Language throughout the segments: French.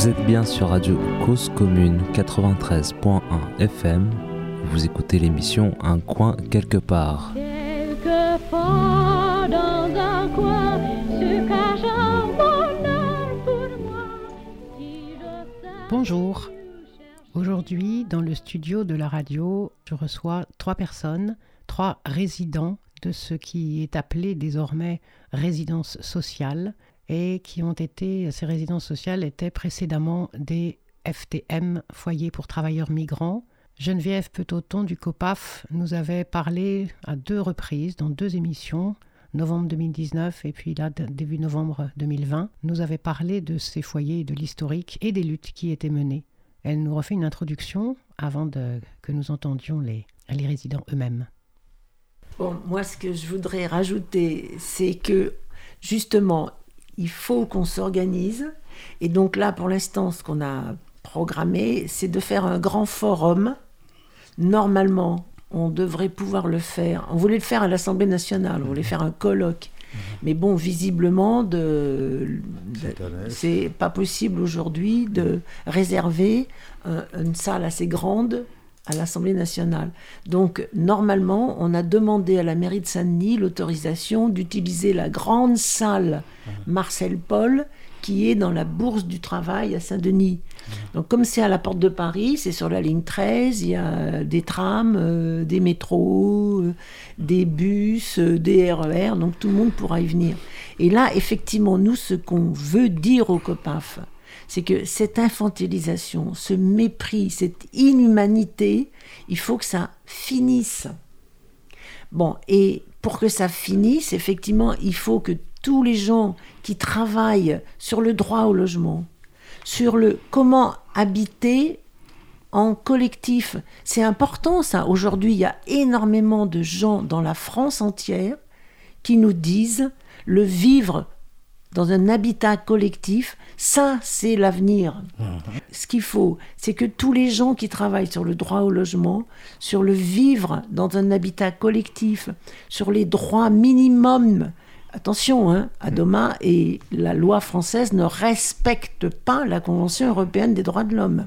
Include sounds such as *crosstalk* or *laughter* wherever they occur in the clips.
Vous êtes bien sur Radio Cause Commune 93.1 FM. Vous écoutez l'émission Un coin quelque part. Quelquefois dans un coin se cache un bonheur pour moi. Si je sais Bonjour. Aujourd'hui, dans le studio de la radio, je reçois trois personnes, trois résidents de ce qui est appelé désormais résidence sociale et qui ont été, ces résidences sociales étaient précédemment des FTM, foyers pour travailleurs migrants. Geneviève Petoton du COPAF nous avait parlé à deux reprises, dans deux émissions, novembre 2019 et puis là, début novembre 2020, nous avait parlé de ces foyers, de l'historique et des luttes qui étaient menées. Elle nous refait une introduction avant que nous entendions les, les résidents eux-mêmes. Bon, moi, ce que je voudrais rajouter, c'est que justement, il faut qu'on s'organise. Et donc là, pour l'instant, ce qu'on a programmé, c'est de faire un grand forum. Normalement, on devrait pouvoir le faire. On voulait le faire à l'Assemblée nationale, on voulait faire un colloque. Mais bon, visiblement, de, de- c'est pas possible aujourd'hui de réserver un- une salle assez grande à l'Assemblée nationale. Donc, normalement, on a demandé à la mairie de Saint-Denis l'autorisation d'utiliser la grande salle Marcel Paul qui est dans la Bourse du Travail à Saint-Denis. Donc, comme c'est à la porte de Paris, c'est sur la ligne 13, il y a des trams, euh, des métros, euh, des bus, euh, des RER, donc tout le monde pourra y venir. Et là, effectivement, nous, ce qu'on veut dire au COPAF, c'est que cette infantilisation, ce mépris, cette inhumanité, il faut que ça finisse. Bon, et pour que ça finisse, effectivement, il faut que tous les gens qui travaillent sur le droit au logement, sur le comment habiter en collectif, c'est important ça. Aujourd'hui, il y a énormément de gens dans la France entière qui nous disent le vivre dans un habitat collectif, ça c'est l'avenir. Ce qu'il faut, c'est que tous les gens qui travaillent sur le droit au logement, sur le vivre dans un habitat collectif, sur les droits minimums, attention, hein, Adoma et la loi française ne respectent pas la Convention européenne des droits de l'homme.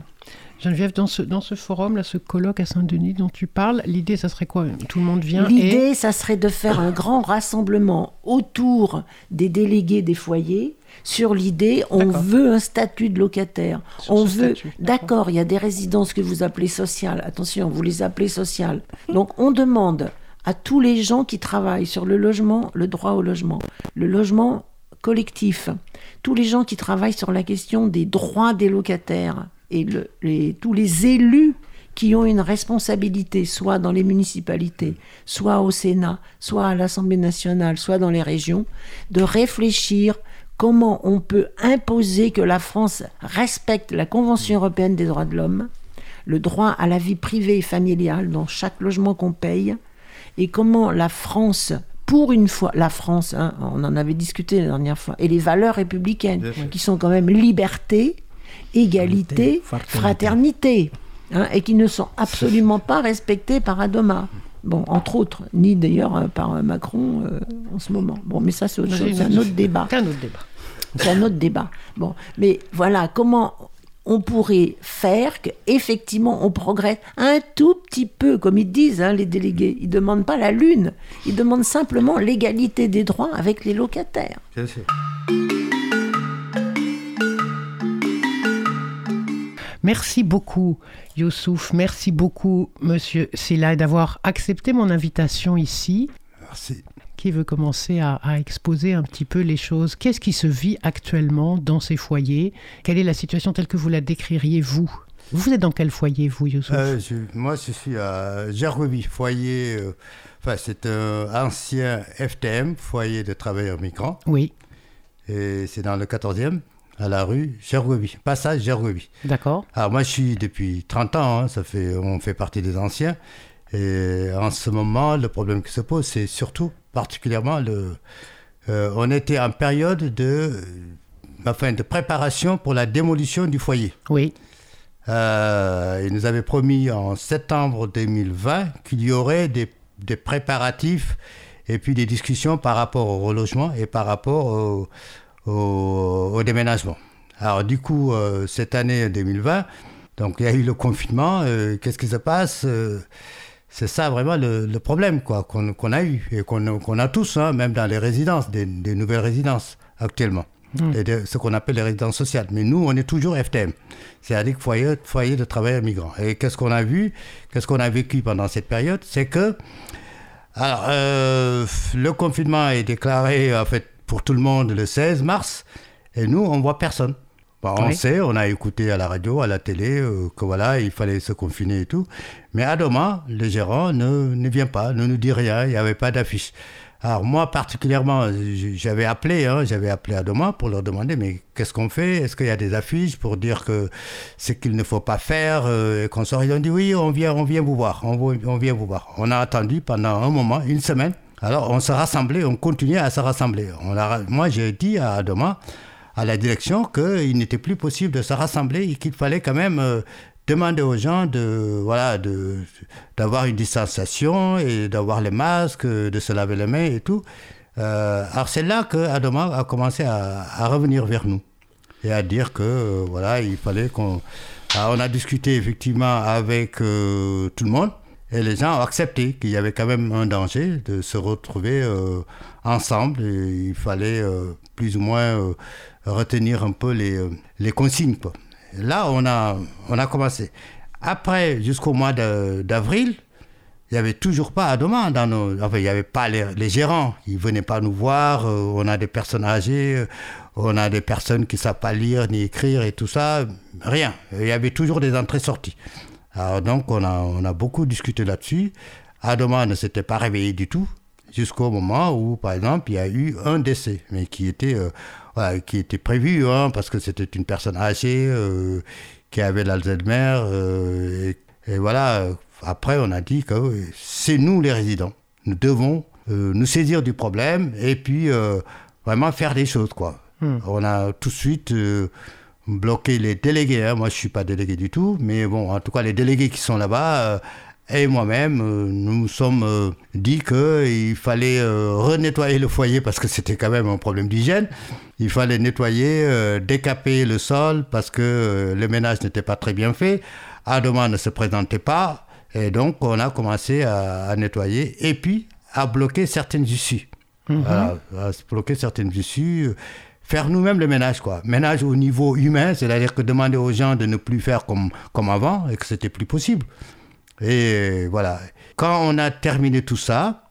Geneviève, dans ce, dans ce forum, là, ce colloque à Saint-Denis dont tu parles, l'idée, ça serait quoi? Tout le monde vient et... L'idée, ça serait de faire un grand rassemblement autour des délégués des foyers sur l'idée, on veut un statut de locataire. Sur on veut, d'accord, il y a des résidences que vous appelez sociales. Attention, vous les appelez sociales. Donc, on demande à tous les gens qui travaillent sur le logement, le droit au logement, le logement collectif, tous les gens qui travaillent sur la question des droits des locataires et le- les- tous les élus qui ont une responsabilité, soit dans les municipalités, soit au Sénat, soit à l'Assemblée nationale, soit dans les régions, de réfléchir comment on peut imposer que la France respecte la Convention européenne des droits de l'homme, le droit à la vie privée et familiale dans chaque logement qu'on paye, et comment la France, pour une fois, la France, hein, on en avait discuté la dernière fois, et les valeurs républicaines, qui sont quand même liberté, égalité, fraternité, hein, et qui ne sont absolument pas respectées par Adoma. Bon, entre autres, ni d'ailleurs euh, par euh, Macron euh, en ce moment. Bon, mais ça, c'est autre chose, c'est un autre débat. C'est un autre débat. C'est un autre débat. Bon, mais voilà, comment on pourrait faire qu'effectivement on progresse un tout petit peu, comme ils disent hein, les délégués. Ils ne demandent pas la lune, ils demandent simplement l'égalité des droits avec les locataires. Bien sûr. Merci beaucoup, Youssouf. Merci beaucoup, Monsieur Silla, d'avoir accepté mon invitation ici. Merci. Qui veut commencer à, à exposer un petit peu les choses? Qu'est-ce qui se vit actuellement dans ces foyers? Quelle est la situation telle que vous la décririez, vous Vous êtes dans quel foyer, vous, Youssouf? Euh, je- moi, je suis à Gergovie, foyer. euh, Enfin, c'est un ancien FTM, foyer de travailleurs migrants. Oui, Et c'est dans le 14e, à la rue Gergovie, passage Gergovie. d'accord. Alors, moi, je suis depuis 30 ans, hein, ça fait, on fait partie des anciens. Et en ce moment, le problème qui se pose, c'est surtout, particulièrement, le, euh, on était en période de, euh, enfin, de préparation pour la démolition du foyer. Oui, Euh, il nous avait promis en septembre 2020 qu'il y aurait des, des préparatifs et puis des discussions par rapport au relogement et par rapport au, au- au déménagement. Alors du coup, euh, cette année 2020, donc il y a eu le confinement. euh, Qu'est-ce qui se passe Euh, C'est ça vraiment le, le problème quoi qu'on a eu et qu'on a tous, hein, même dans les résidences, des, des nouvelles résidences actuellement, et de- ce qu'on appelle les résidences sociales. Mais nous, on est toujours FTM, c'est-à-dire foyer, foyer de travailleurs migrants. Et qu'est-ce qu'on a vu Qu'est-ce qu'on a vécu pendant cette période C'est que alors, le confinement est déclaré en fait pour tout le monde le 16 mars et nous on voit personne. On Oui. sait, on a écouté à la radio, à la télé euh, que voilà il fallait se confiner et tout, mais à Doma le gérant ne, ne vient pas, ne nous dit rien, il n'y avait pas d'affiche. Alors moi particulièrement, j'avais appelé, hein, j'avais appelé à Doma pour leur demander mais qu'est-ce qu'on fait? Est-ce qu'il y a des affiches pour dire que c'est qu'il ne faut pas faire euh, et qu'on sort? Ils ont dit oui, on vient, on vient vous voir, on, on vient vous voir. On a attendu pendant un moment, une semaine. Alors on s'est rassemblés, on continuait à se rassembler. Moi j'ai dit à Doma, à la direction, qu'il n'était plus possible de se rassembler et qu'il fallait quand même euh, demander aux gens de voilà d'avoir une distanciation et d'avoir les masques, de se laver les mains et tout. Euh, alors c'est là que Adoma a commencé à, revenir vers nous et à dire que euh, voilà il fallait qu'on alors, on a discuté effectivement avec tout le monde et les gens ont accepté qu'il y avait quand même un danger de se retrouver euh, ensemble il fallait euh, plus ou moins euh, retenir un peu les, consignes là on a on a commencé après jusqu'au mois d'avril il n'y avait toujours pas à demande dans nos... Enfin, il n'y avait pas les, les gérants. Ils ne venaient pas nous voir. on a des personnes âgées. on a des personnes qui ne savent pas lire ni écrire et tout ça. Rien. Il y avait toujours des entrées-sorties. Alors donc, on a, on a beaucoup discuté là-dessus. Adoma ne s'était pas réveillé du tout jusqu'au moment où, par exemple, il y a eu un décès, mais qui était, euh, voilà, qui était prévu, hein, parce que c'était une personne âgée euh, qui avait l'Alzheimer. euh, et, et voilà, après, on a dit que c'est nous les résidents. Nous devons nous saisir du problème et puis vraiment faire des choses, quoi. On a tout de suite bloqué les délégués. hein. Moi, je suis pas délégué du tout, mais bon, en tout cas, les délégués qui sont là-bas euh, et moi-même, euh, nous nous sommes euh, dit qu'il fallait renettoyer le foyer parce que c'était quand même un problème d'hygiène. Il fallait nettoyer, décaper le sol parce que le ménage n'était pas très bien fait. Adoma ne se présentait pas. Et donc, on a commencé à, à nettoyer et puis à bloquer certaines issues. Voilà, à bloquer certaines issues. Faire nous-mêmes le ménage, quoi. Ménage au niveau humain, c'est-à-dire que demander aux gens de ne plus faire comme, comme avant et que c'était plus possible. Et voilà. Quand on a terminé tout ça,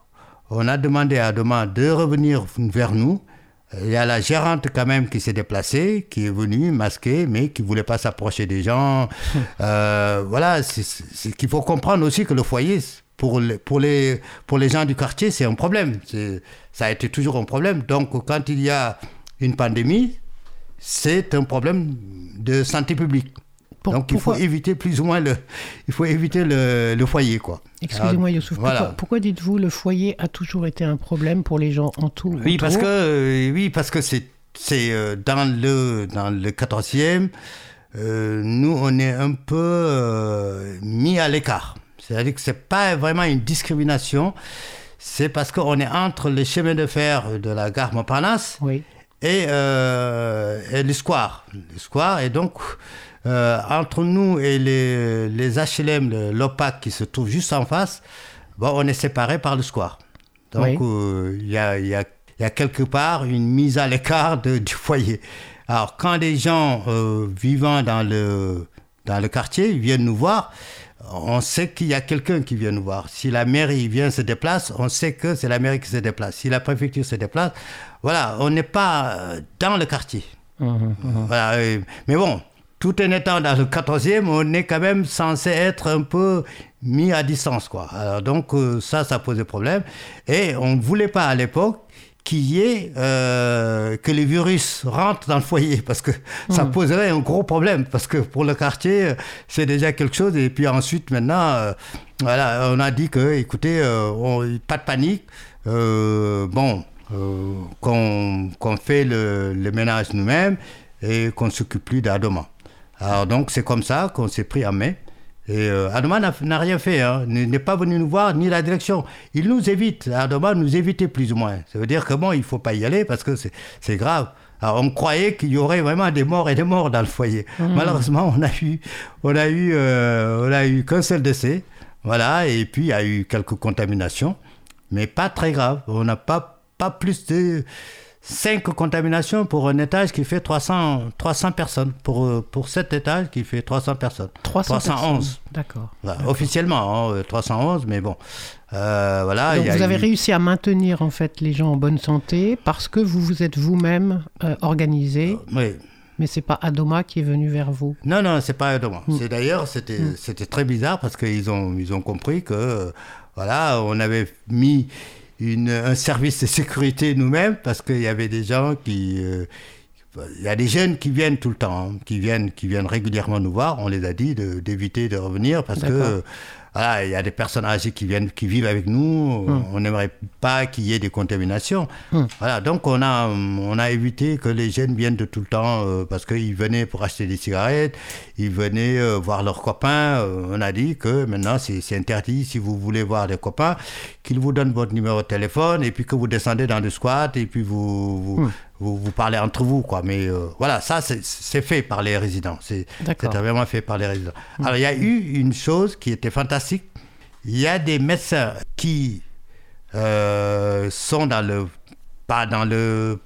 on a demandé à Doma de revenir vers nous. Il y a la gérante quand même qui s'est déplacée, qui est venue masquée, mais qui ne voulait pas s'approcher des gens. *laughs* Euh, voilà, c'est qu'il faut comprendre aussi que le foyer, pour les, pour les, pour les gens du quartier, c'est un problème. Ça a été toujours un problème. Donc quand il y a une pandémie, c'est un problème de santé publique. Pour- Donc il faut éviter plus ou moins le, *laughs* il faut éviter le, le foyer, quoi. Excusez-moi, Alors, Youssouf. voilà. Pourquoi, pourquoi dites-vous le foyer a toujours été un problème pour les gens en tout Oui, parce que, euh, oui, parce que c'est, c'est euh, dans le, dans le 14e, euh, nous, on est un peu euh, mis à l'écart. C'est-à-dire que c'est pas vraiment une discrimination, c'est parce qu'on est entre les chemins de fer de la gare Montparnasse Oui. Et, euh, et les squares. Les squares, et donc, euh, entre nous et les, les HLM, l'OPAC qui se trouve juste en face, bon, on est séparés par le square. Donc, Oui. euh, il y, a, il y, a, il y a quelque part une mise à l'écart du foyer. Alors, quand des gens euh, vivant dans le, dans le quartier viennent nous voir, on sait qu'il y a quelqu'un qui vient nous voir. Si la mairie vient se déplace, on sait que c'est la mairie qui se déplace. Si la préfecture se déplace, voilà, on n'est pas euh, dans le quartier. Mhm, Voilà, euh, mais bon, tout en étant dans le 14e, on est quand même censé être un peu mis à distance, quoi. Alors donc euh, ça, ça posait problème. Et on ne voulait pas à l'époque qu'il y ait euh, que les virus rentrent dans le foyer parce que ça poserait un gros problème parce que pour le quartier c'est déjà quelque chose et puis ensuite maintenant euh, voilà on a dit que écoutez on- pas de panique bon euh, qu'on fait le, le ménage nous-mêmes et qu'on ne s'occupe plus d'Adoma. Alors donc c'est comme ça qu'on s'est pris en main. Et euh, Adoma n'a rien fait, hein, n'est pas venu nous voir, ni la direction. Il nous évite, Adoma nous évitait plus ou moins. Ça veut dire que bon, il ne faut pas y aller parce que c'est grave. Alors, on croyait qu'il y aurait vraiment des morts et des morts dans le foyer. Malheureusement, on a eu, on a eu, euh, on a eu qu'un seul décès. Voilà, et puis il y a eu quelques contaminations, mais pas très grave. On n'a pas, pas plus de 5 contaminations pour un étage qui fait 300, 300 personnes. Pour, euh, pour cet étage qui fait 300 personnes. 300 311. personnes. D'accord. Voilà, officiellement, hein, euh, 311, mais bon. Euh, voilà, Donc a vous avez eu- réussi à maintenir en fait les gens en bonne santé parce que vous vous êtes vous-même euh, organisé, Oui. mais c'est pas Adoma qui est venu vers vous. Non, non, c'est pas Edouard. Mm. C'est d'ailleurs, c'était, c'était très bizarre parce qu'ils ont, ils ont compris que, euh, voilà, on avait mis un service de sécurité nous-mêmes parce qu'il y avait des gens qui, euh, il y a des jeunes qui viennent tout le temps, hein, qui viennent, qui viennent régulièrement nous voir. On les a dit d'éviter de revenir parce que, Il y a des personnes âgées qui viennent, qui vivent avec nous. Mm. On n'aimerait pas qu'il y ait des contaminations. Mm. Voilà, donc on a, on a évité que les jeunes viennent de tout le temps euh, parce qu'ils venaient pour acheter des cigarettes, ils venaient euh, voir leurs copains. Euh, on a dit que maintenant c'est interdit si vous voulez voir des copains, qu'ils vous donnent votre numéro de téléphone et puis que vous descendez dans le squat et puis vous, vous, vous, vous parlez entre vous. Quoi. Mais euh, voilà, ça c'est- fait par les résidents. C'est vraiment fait par les résidents. Alors il y a eu une chose qui était fantastique. Il y a des médecins qui euh, sont dans le pas dans le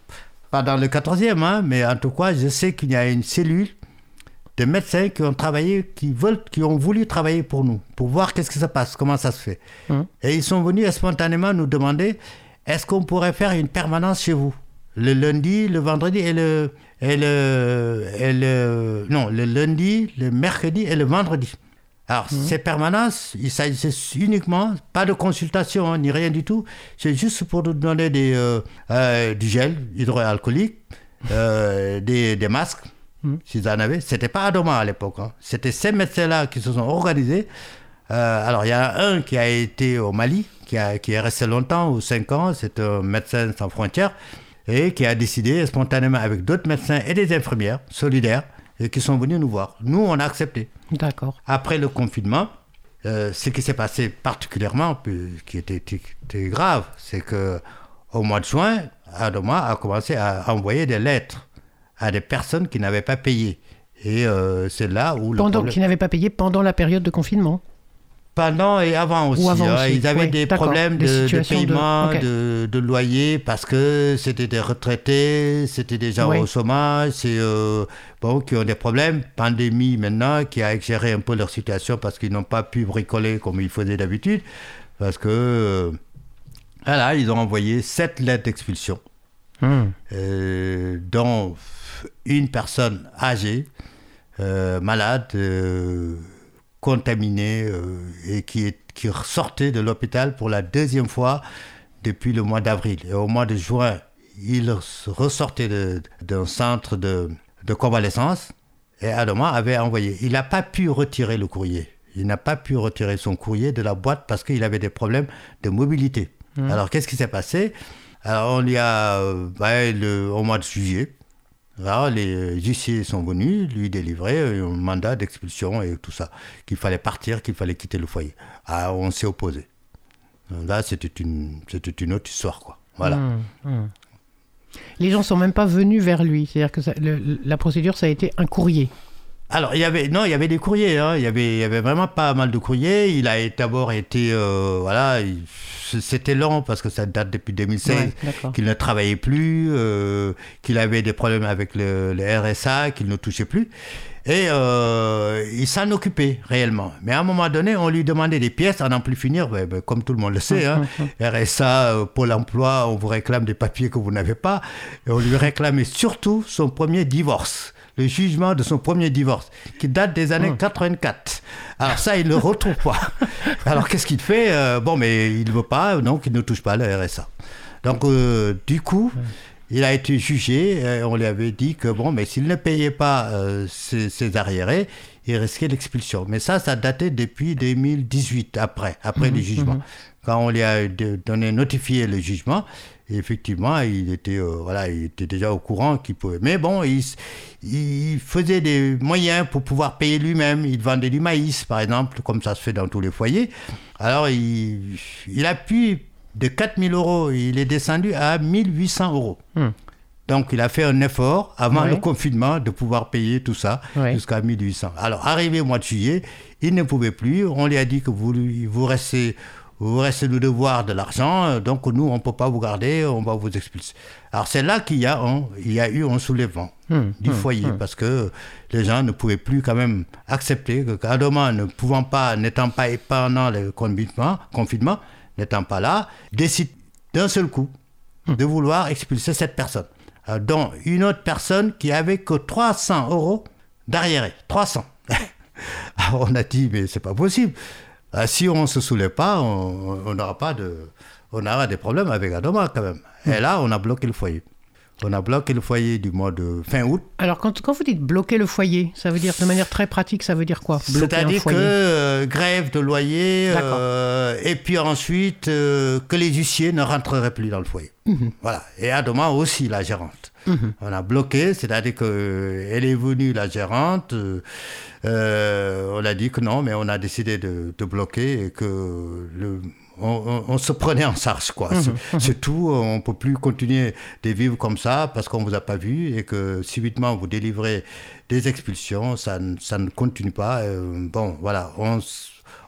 pas dans le 14e, hein, mais en tout cas, je sais qu'il y a une cellule de médecins qui ont travaillé, qui veulent, qui ont voulu travailler pour nous, pour voir qu'est-ce qui se passe, comment ça se fait. Hum. Et ils sont venus spontanément nous demander est-ce qu'on pourrait faire une permanence chez vous? Le lundi, le vendredi et le et le, et le non le lundi, le mercredi et le vendredi. Alors, ces permanences, il s'agissait uniquement, pas de consultation hein, ni rien du tout, c'est juste pour nous donner des, euh, euh, du gel hydroalcoolique, euh, *laughs* des, des masques, s'ils en avaient. C'était pas Adoma à l'époque, hein. c'était ces médecins-là qui se sont organisés. Alors, il y en a un qui a été au Mali, qui, a, qui est resté longtemps, ou 5 ans, c'est un médecin sans frontières, et qui a décidé spontanément avec d'autres médecins et des infirmières solidaires, et qui sont venus nous voir. Nous, on a accepté. D'accord. Après le confinement, euh, ce qui s'est passé particulièrement, qui était, grave, c'est que au mois de juin, Adoma a commencé à envoyer des lettres à des personnes qui n'avaient pas payé. Et euh, c'est là où le Pendant problème- qui n'avait pas payé pendant la période de confinement. Pendant et avant aussi. avant hein. aussi, Ils avaient oui, des problèmes Des de, de situations de- paiement, de, de loyer, parce que c'était des retraités, c'était des gens Oui. au chômage, c'est, euh, bon, qui ont des problèmes. Pandémie maintenant, qui a géré un peu leur situation parce qu'ils n'ont pas pu bricoler comme ils faisaient d'habitude. Parce que, euh, voilà, ils ont envoyé sept lettres d'expulsion Hum. euh, dont une personne âgée, euh, malade, contaminée euh, et qui, est, qui sortait de l'hôpital pour la deuxième fois depuis le mois d'avril. Et au mois de juin, il ressortait d'un centre de, de convalescence et Adama avait envoyé. Il n'a pas pu retirer le courrier. Il n'a pas pu retirer son courrier de la boîte parce qu'il avait des problèmes de mobilité. Alors, qu'est-ce qui s'est passé? Alors, on lui a, euh, ouais, le- au mois de juillet, alors, les huissiers sont venus lui délivrer un mandat d'expulsion et tout ça, qu'il fallait partir, qu'il fallait quitter le foyer. Ah, on s'est opposé. Là, c'était une, une autre histoire, quoi. Voilà. Hum, hum. Les gens sont même pas venus vers lui. C'est-à-dire que la procédure, ça a été un courrier. Alors, il y avait, non, il y avait des courriers, hein. il, y avait, il y avait vraiment pas mal de courriers. Il a d'abord été, euh, voilà, il- c'était long parce que ça date depuis 2016, Ouais, d'accord. qu'il ne travaillait plus, euh, qu'il avait des problèmes avec le, le RSA, qu'il ne touchait plus. Et euh, il s'en occupait réellement. Mais à un moment donné, on lui demandait des pièces à n'en plus finir, ben, ben, comme tout le monde le sait. hein. RSA, Pôle emploi, on vous réclame des papiers que vous n'avez pas. Et on lui réclamait surtout son premier divorce. Le jugement de son premier divorce, qui date des années 84. Alors ça, il ne le retrouve pas. *laughs* Alors qu'est-ce qu'il fait Euh, Bon, mais il ne veut pas, donc il ne touche pas le RSA. Donc euh, du coup, il a été jugé. et on lui avait dit que bon, mais s'il ne payait pas euh, ses, ses arriérés, il risquait l'expulsion. Mais ça, ça datait depuis 2018, après, après le jugement. Quand on lui a donné, notifié le jugement, effectivement, il était, euh, voilà, il était déjà au courant qu'il pouvait. Mais bon, il, faisait des moyens pour pouvoir payer lui-même. Il vendait du maïs, par exemple, comme ça se fait dans tous les foyers. Alors, il, il a pu, de 4000 euros, il est descendu à 1800 euros. Hmm. Donc il a fait un effort avant le confinement de pouvoir payer tout ça Ouais. jusqu'à 1800. Alors arrivé au mois de juillet, il ne pouvait plus. On lui a dit que vous, vous restez, vous restez le devoir de l'argent, donc nous on ne peut pas vous garder, on va vous expulser. Alors c'est là qu'il y a, un- il y a eu un soulèvement Hum, du hum, foyer hum. parce que les gens ne pouvaient plus quand même accepter que Kadoma ne pouvant pas, n'étant pas pendant le confinement, confinement n'étant pas là, décide d'un seul coup de vouloir expulser cette personne, Euh, dont une autre personne qui avait que 300 euros d'arriéré, 300. *laughs* Alors on a dit mais c'est pas possible. Euh, si on se soulève pas, on n'aura pas de, on aura des problèmes avec Adoma quand même. Et là on a bloqué le foyer. On a bloqué le foyer du mois de fin août. Alors, quand, quand vous dites bloquer le foyer, ça veut dire de manière très pratique, ça veut dire quoi? C'est-à-dire que euh, grève de loyer, euh, et puis ensuite euh, que les huissiers ne rentreraient plus dans le foyer. Mhm. Voilà. Et Adoma aussi, la gérante. On a bloqué, c'est-à-dire qu'elle est venue, la gérante, on a dit que non, mais on a décidé de, de bloquer et que le, on, se prenait en charge, quoi. C'est- C'est tout, on ne peut plus continuer de vivre comme ça parce qu'on ne vous a pas vu et que subitement vous délivrez des expulsions, ça, ne- ça ne continue pas. Euh, bon, voilà, on,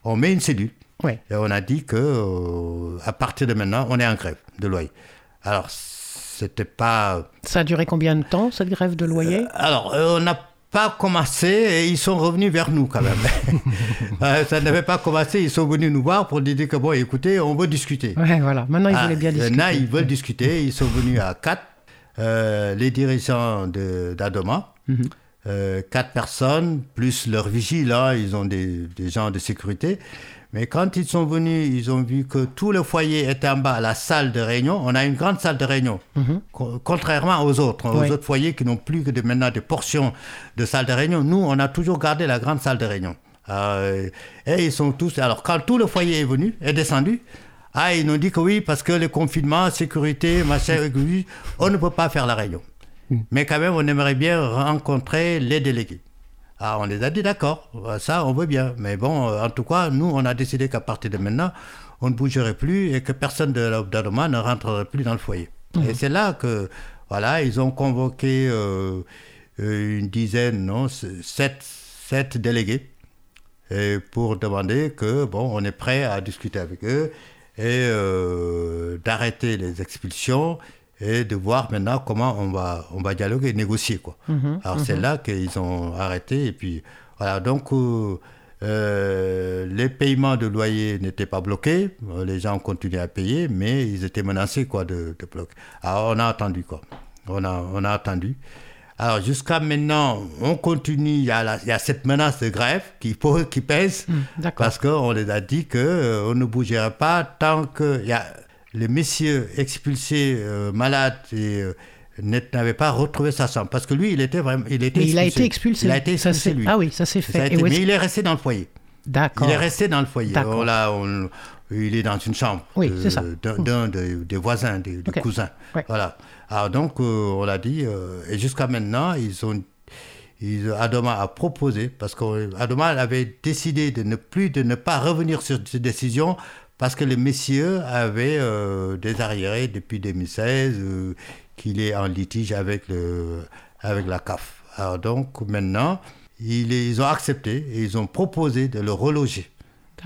on met une cellule. Ouais. Et on a dit que euh, à partir de maintenant, on est en grève de loyer. Alors, c'était pas. Ça a duré combien de temps, cette grève de loyer? Alors, euh, on n'a pas commencé et ils sont revenus vers nous quand même. *laughs* Euh, ça n'avait pas commencé, ils sont venus nous voir pour nous dire que bon, écoutez, on veut discuter. Ouais, voilà. Maintenant, ils Ah, voulaient bien en discuter. a, ils veulent discuter. Ils sont venus à quatre, euh, les dirigeants d'Adoma, Mhm. euh, quatre personnes, plus leurs vigiles, là, ils ont des, des gens de sécurité. Mais quand ils sont venus, ils ont vu que tout le foyer était en bas, à la salle de réunion. On a une grande salle de réunion, co- contrairement aux autres, aux Mhm. Oui. autres foyers qui n'ont plus que de, maintenant des portions de salle de réunion. Nous, on a toujours gardé la grande salle de réunion. Euh, et ils sont tous. Alors, quand tout le foyer est venu, est descendu, ah, ils nous dit que oui, parce que le confinement, sécurité, machin, on ne peut pas faire la réunion. Mais quand même, on aimerait bien rencontrer les délégués. Ah, on les a dit d'accord, ça, on veut bien. Mais bon, euh, en tout cas, nous, on a décidé qu'à partir de maintenant, on ne bougerait plus et que personne de l'Obdadoma ne rentrerait plus dans le foyer. Et c'est là que, voilà, ils ont convoqué euh, euh, une dizaine, non, sept, sept délégués et pour demander que, bon, on est prêt à discuter avec eux et euh, d'arrêter les expulsions et de voir maintenant comment on va, on va dialoguer et négocier. Quoi. Alors c'est là qu'ils ont arrêté et puis voilà, donc euh, euh, les paiements de loyer n'étaient pas bloqués, Euh, les gens continuaient à payer, mais ils étaient menacés quoi, de, de bloc. Alors on a attendu quoi, on a, on a attendu. Alors jusqu'à maintenant, on continue, il y, a la- il y a cette menace de grève qui, qui pèse, d'accord. parce qu'on les a dit qu'on ne bougerait pas tant que il y a les messieurs expulsés euh, malades et euh, n'avaient pas retrouvé sa chambre. Parce que lui, il était vraiment... Il, était Mais il a été expulsé. Il a été expulsé, lui. Ah oui, ça s'est Ça fait. été- mais il est resté dans le foyer. D'accord. Il est resté dans le foyer. On il est dans une chambre. Oui, de- c'est ça. D'un d'un des, des voisins, des, des Ok. cousins. Ouais. Voilà. Alors donc, euh, on l'a dit, euh, et jusqu'à maintenant, ils ont. Ils, Adoma a proposé, parce qu'Adoma avait décidé de ne plus, de ne pas revenir sur cette décision, parce que les messieurs avaient euh, des arriérés depuis 2016, euh, qu'il est en litige avec, le, avec la CAF. Alors donc maintenant, ils, ils ont accepté et ils ont proposé de le reloger.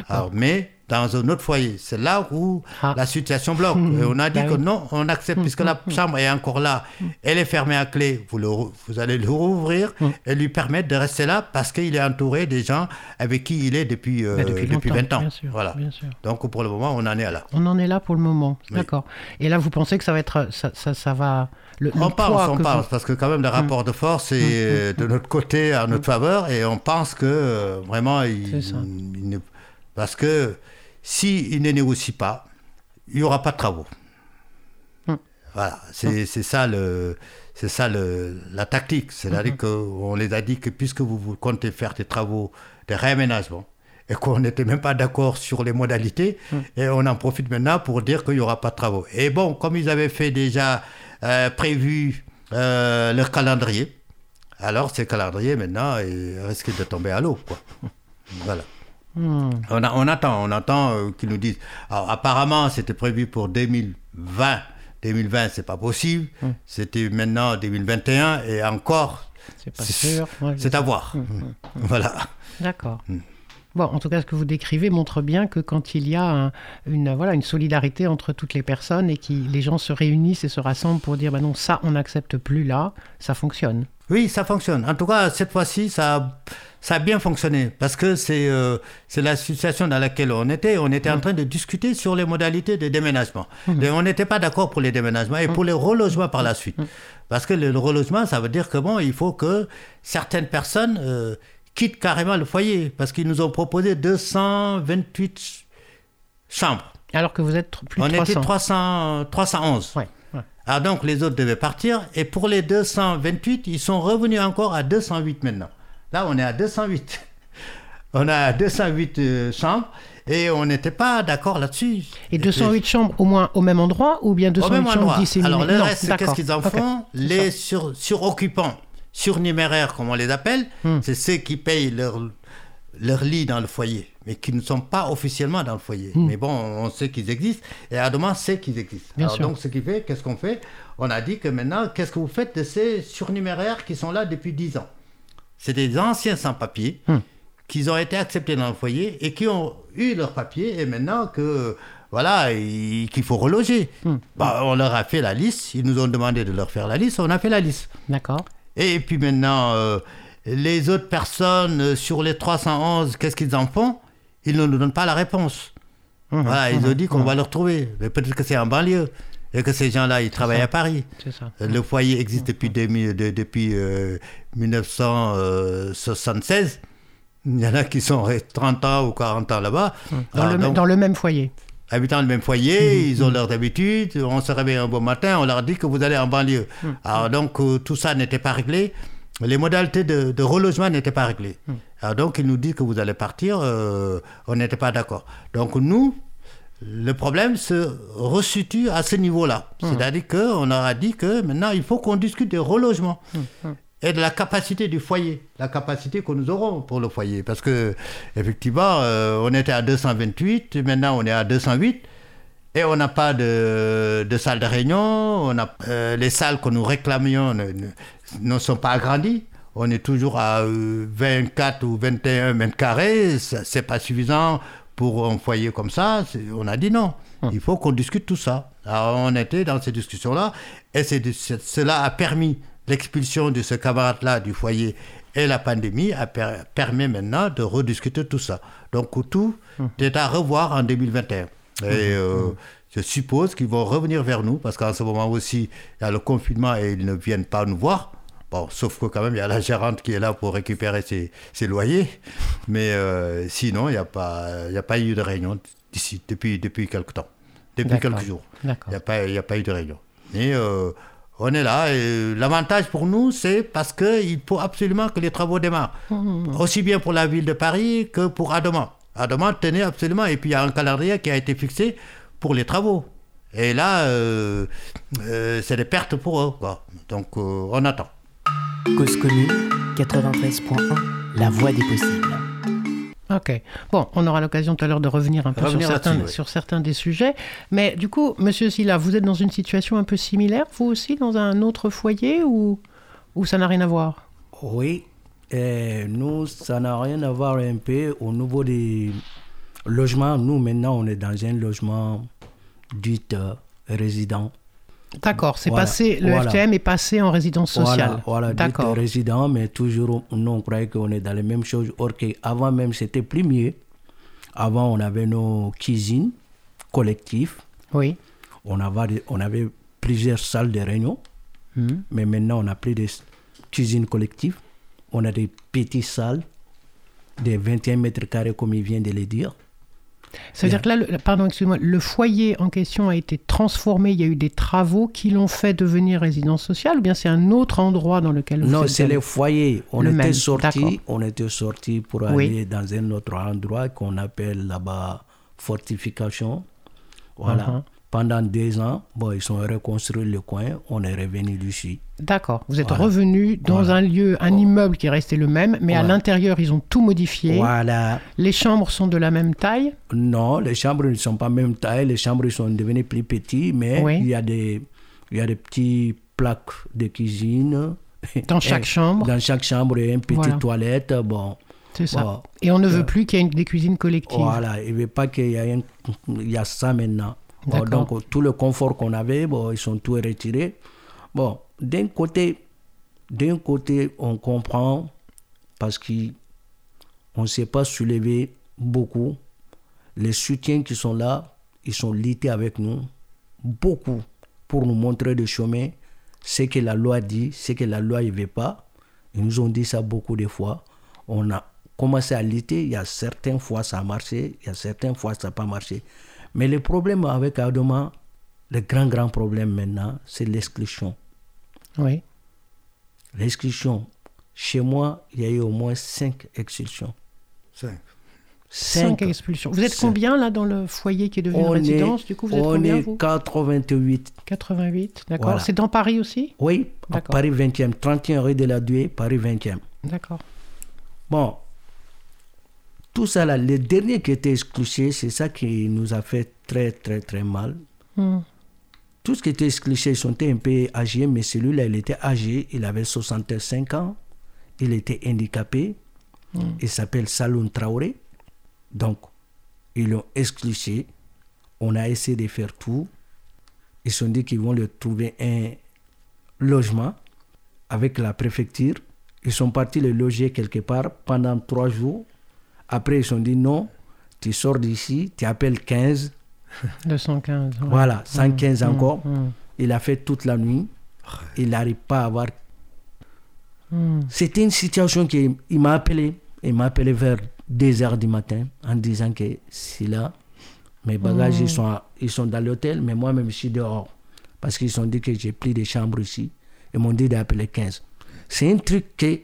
Alors, mais dans un autre foyer. C'est là où Ah. la situation bloque. Et on a dit Bah que oui. non, on accepte, puisque la chambre est encore là, elle est fermée à clé, vous, le vous allez le rouvrir et lui permettre de rester là parce qu'il est entouré des gens avec qui il est depuis, euh, Bah, depuis depuis, longtemps, 20 ans. bien sûr, voilà. bien sûr. Donc pour le moment, on en est là. On en est là pour le moment. Oui. D'accord. Et là, vous pensez que ça va être. Ça, ça, ça va. Le, le On poids pense, on pense, vous- parce que quand même le rapport de force est euh, de notre côté à notre faveur et on pense que euh, vraiment, il, C'est ça. il ne- parce que s'il ne négocie pas, il n'y aura pas de travaux. Hum. Voilà, c'est c'est ça, le, c'est ça le, la tactique. C'est-à-dire qu'on les a dit que puisque vous, comptez faire des travaux de réaménagement, et qu'on *laughs* n'était même pas d'accord sur les modalités, et on en profite maintenant pour dire qu'il n'y aura pas de travaux. Et bon, comme ils avaient fait déjà euh, prévu euh, leur calendrier, alors ces calendriers maintenant ils risquent de tomber à l'eau. *laughs* Voilà. Hmm. On, a- on attend, on attend euh, qu'ils nous disent. Alors, apparemment, c'était prévu pour 2020, 2020, c'est pas possible. Mm. C'était maintenant 2021 et encore, C'est pas sûr. Ouais, c'est à voir. Mm, *laughs* Voilà. D'accord. Bon, en tout cas, ce que vous décrivez montre bien que quand il y a un- une, voilà, une solidarité entre toutes les personnes et que les gens se réunissent et se rassemblent pour dire bah non, ça, on n'accepte plus là, ça fonctionne. Oui, ça fonctionne. En tout cas, cette fois-ci, ça, a- ça a bien fonctionné parce que c'est euh, c'est la situation dans laquelle on était. On était en train de discuter sur les modalités de déménagement. Et on n'était pas d'accord pour les déménagements et pour les relogements par la suite. Parce que le, relogement, ça veut dire que bon, il faut que certaines personnes euh, quittent carrément le foyer parce qu'ils nous ont proposé 228 chambres. Alors que vous êtes plus on de 300. était 300, 311. Ouais, Alors donc les autres devaient partir et pour les 228, ils sont revenus encore à 208 maintenant. Là, on est à 208. *laughs* On a 208 euh, chambres et on n'était pas d'accord là-dessus. Et 208 chambres au moins au même endroit ou bien Au 208 même chambres disséminées Alors le Non, reste, qu'est-ce qu'ils en font Les sur, suroccupants, surnuméraires comme on les appelle, Hmm. c'est ceux qui payent leur, leur lit dans le foyer, mais qui ne sont pas officiellement dans le foyer. Hmm. Mais bon, on sait qu'ils existent et Adama sait qu'ils existent. Bien Alors sûr. donc ce qui fait, qu'est-ce qu'on fait? On a dit que maintenant, qu'est-ce que vous faites de ces surnuméraires qui sont là depuis 10 ans? C'est des anciens sans-papiers Hmm. qui ont été acceptés dans le foyer et qui ont eu leur papier et maintenant que voilà il- qu'il faut reloger. Hmm. Bah, on leur a fait la liste, ils nous ont demandé de leur faire la liste, on a fait la liste. D'accord. Et puis maintenant euh, les autres personnes euh, sur les 311, qu'est-ce qu'ils en font? Ils ne nous donnent pas la réponse. Mhm, Voilà, ils mhm, ont dit qu'on va le retrouver, mais peut-être que c'est en banlieue et que ces gens-là ils travaillent à Paris. Ça. Le foyer existe depuis, 2000 de- depuis euh, 1976. Il y en a qui sont restés 30 ans ou 40 ans là-bas. Dans, le, donc, dans le même foyer. habitant le même foyer, ils ont leurs habitudes. On se réveille un beau matin, on leur dit que vous allez en banlieue. Alors donc euh, tout ça n'était pas réglé. Les modalités de, de relogement n'étaient pas réglées. Alors donc ils nous disent que vous allez partir. euh, on n'était pas d'accord. Donc nous, le problème se resitue à ce niveau-là. C'est-à-dire qu'on leur a dit que maintenant il faut qu'on discute des relogements et de la capacité du foyer, la capacité que nous aurons pour le foyer. Parce que, effectivement, euh, on était à 228, maintenant on est à 208, et on n'a pas de, de salle de réunion, on a, euh, les salles que nous réclamions ne, ne- ne sont pas agrandies. On est toujours à euh, 24 ou 21 mètres carrés, c'est pas suffisant pour un foyer comme ça. On a dit non, il faut qu'on discute tout ça. Alors on était dans ces discussions-là, et c'est- cela a permis l'expulsion de ce camarade-là du foyer et la pandémie a per- permis maintenant de rediscuter tout ça. Donc tout est à revoir en 2021. Et euh, je suppose qu'ils vont revenir vers nous parce qu'en ce moment aussi, il y a le confinement et ils ne viennent pas nous voir. Bon, sauf que quand même, il y a la gérante qui est là pour récupérer ses, ses loyers. Mais euh, sinon, il n'y a, pas- y a pas eu de réunion d'ici, depuis, depuis quelques temps. Depuis quelques jours. Il n'y a, pas- y a pas eu de réunion. Et euh, on est là. Et l'avantage pour nous, c'est parce qu'il faut absolument que les travaux démarrent. Aussi bien pour la ville de Paris que pour Adama. Adama tenait absolument. Et puis il y a un calendrier qui a été fixé pour les travaux. Et là, euh, c'est des pertes pour eux. quoi. Donc on attend. Cause commune 93.1 La voix des possibles. Ok. Bon, on aura l'occasion tout à l'heure de revenir un peu Revenir sur, certains, oui. sur certains des sujets. Mais du coup, Monsieur Silla, vous êtes dans une situation un peu similaire, vous aussi, dans un autre foyer ou, ou ça n'a rien à voir? Oui, et nous, ça n'a rien à voir un peu au niveau des logements. Nous, maintenant, on est dans un logement dit euh, résident. D'accord, c'est Voilà, passé, le voilà. FTM est passé en résidence sociale. Voilà, voilà D'accord. résident, mais toujours, nous, on croyait qu'on est dans les mêmes choses. Or qu'avant même, c'était plus mieux. Avant, on avait nos cuisines collectives. Oui. On avait, on avait plusieurs salles de réunion. Mhm. Mais maintenant, on n'a plus de cuisines collectives. On a des petites salles de 21 mètres carrés, comme il vient de le dire. Ça veut dire que là, le, pardon, excusez-moi, le foyer en question a été transformé, il y a eu des travaux qui l'ont fait devenir résidence sociale ou bien c'est un autre endroit dans lequel vous Non, c'est le foyer. On Le était sorti, on était sorti pour Oui. aller dans un autre endroit qu'on appelle là-bas fortification. Voilà. Mhm. Pendant deux ans, bon, ils sont reconstruits le coin. On est revenu d'ici. D'accord. Vous êtes Voilà. revenu dans Voilà. un lieu, un immeuble qui est resté le même, mais à l'intérieur, ils ont tout modifié. Voilà. Les chambres sont de la même taille? Non, les chambres ne sont pas même taille. Les chambres sont devenues plus petites, mais Oui. il y a des Il y a des petits plaques de cuisine. Dans chaque *laughs* Et- chambre? Dans chaque chambre, et une petite toilette. Bon, C'est ça. Bon. Et on ne veut plus qu'il y ait une- des cuisines collectives? voilà. Il ne veut pas qu'il y ait un- il y a ça maintenant. Bon, donc, tout le confort qu'on avait, bon, ils sont tous retirés. Bon, d'un côté, d'un côté, on comprend parce qu'on ne s'est pas soulevé beaucoup. Les soutiens qui sont là, ils sont lités avec nous, beaucoup, pour nous montrer le chemin, ce que la loi dit, ce que la loi ne veut pas. Ils nous ont dit ça beaucoup de fois. On a commencé à lutter, il y a certaines fois ça a marché, il y a certaines fois ça n'a pas marché. Mais le problème avec Adoma, le grand, grand problème maintenant, c'est l'exclusion. Oui. L'exclusion. Chez moi, il y a eu au moins cinq expulsions. Cinq. Cinq expulsions. Vous êtes Cinq. combien là dans le foyer qui est devenu On résidence est, Du coup, vous êtes on combien est vous? 88. 88, d'accord. Voilà. C'est dans Paris aussi? Oui, à. Paris 20e, 31 rue de la Douée, Paris 20e. D'accord. Bon, tout ça là, les derniers qui étaient exclués, c'est ça qui nous a fait très très très mal. Hmm. Tout ce qui était exclué, ils sont un peu âgés, mais celui-là, il était âgé, il avait 65 ans, il était handicapé, il s'appelle Saloun Traoré. Donc, ils l'ont exclué. On a essayé de faire tout. Ils se sont dit qu'ils vont lui trouver un logement avec la préfecture. Ils sont partis le loger quelque part pendant trois jours. Après, ils se sont dit non, tu sors d'ici, tu appelles 15. 215. *laughs* ouais. Voilà, 115 encore. Hmm. Il a fait toute la nuit. Il n'arrive pas à avoir. C'était une situation qui il m'a appelé. Il m'a appelé vers 2 heures du matin en disant que c'est là. Mes bagages, ils, sont, à- ils sont dans l'hôtel, mais moi-même, je suis dehors. Parce qu'ils ont dit que j'ai pris des chambres ici. Ils m'ont dit d'appeler 15. C'est un truc que,